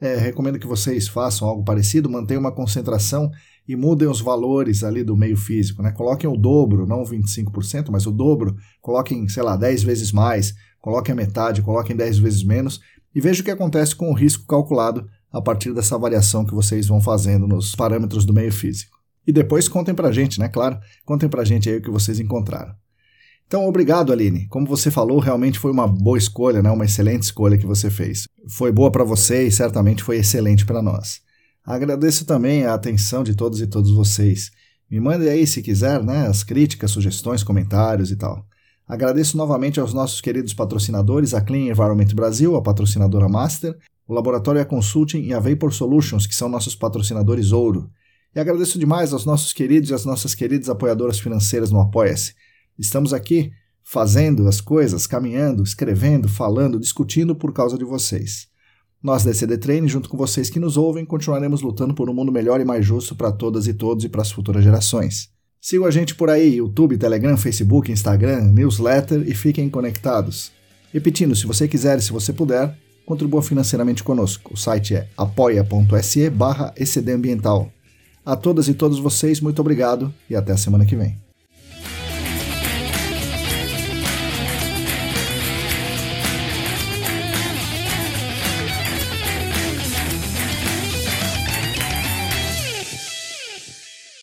[SPEAKER 1] É, recomendo que vocês façam algo parecido, mantenham uma concentração e mudem os valores ali do meio físico. Né? Coloquem o dobro, não 25%, mas o dobro, coloquem, sei lá, 10 vezes mais, coloquem a metade, coloquem 10 vezes menos e vejam o que acontece com o risco calculado a partir dessa variação que vocês vão fazendo nos parâmetros do meio físico. E depois contem pra gente, né? Claro, contem pra gente aí o que vocês encontraram. Então, obrigado, Aline. Como você falou, realmente foi uma boa escolha, né? Uma excelente escolha que você fez. Foi boa para você e certamente foi excelente para nós. Agradeço também a atenção de todos e todas vocês. Me mandem aí, se quiser, né, as críticas, sugestões, comentários e tal. Agradeço novamente aos nossos queridos patrocinadores, a Clean Environment Brasil, a patrocinadora Master, o Laboratório A Consulting e a Vapor Solutions, que são nossos patrocinadores ouro. E agradeço demais aos nossos queridos e às nossas queridas apoiadoras financeiras no Apoia-se. Estamos aqui fazendo as coisas, caminhando, escrevendo, falando, discutindo por causa de vocês. Nós da ECD Training, junto com vocês que nos ouvem, continuaremos lutando por um mundo melhor e mais justo para todas e todos e para as futuras gerações. Sigam a gente por aí, YouTube, Telegram, Facebook, Instagram, newsletter e fiquem conectados. Repetindo, se você quiser e se você puder, contribua financeiramente conosco. O site é apoia.se barra A todas e todos vocês, muito obrigado e até a semana que vem.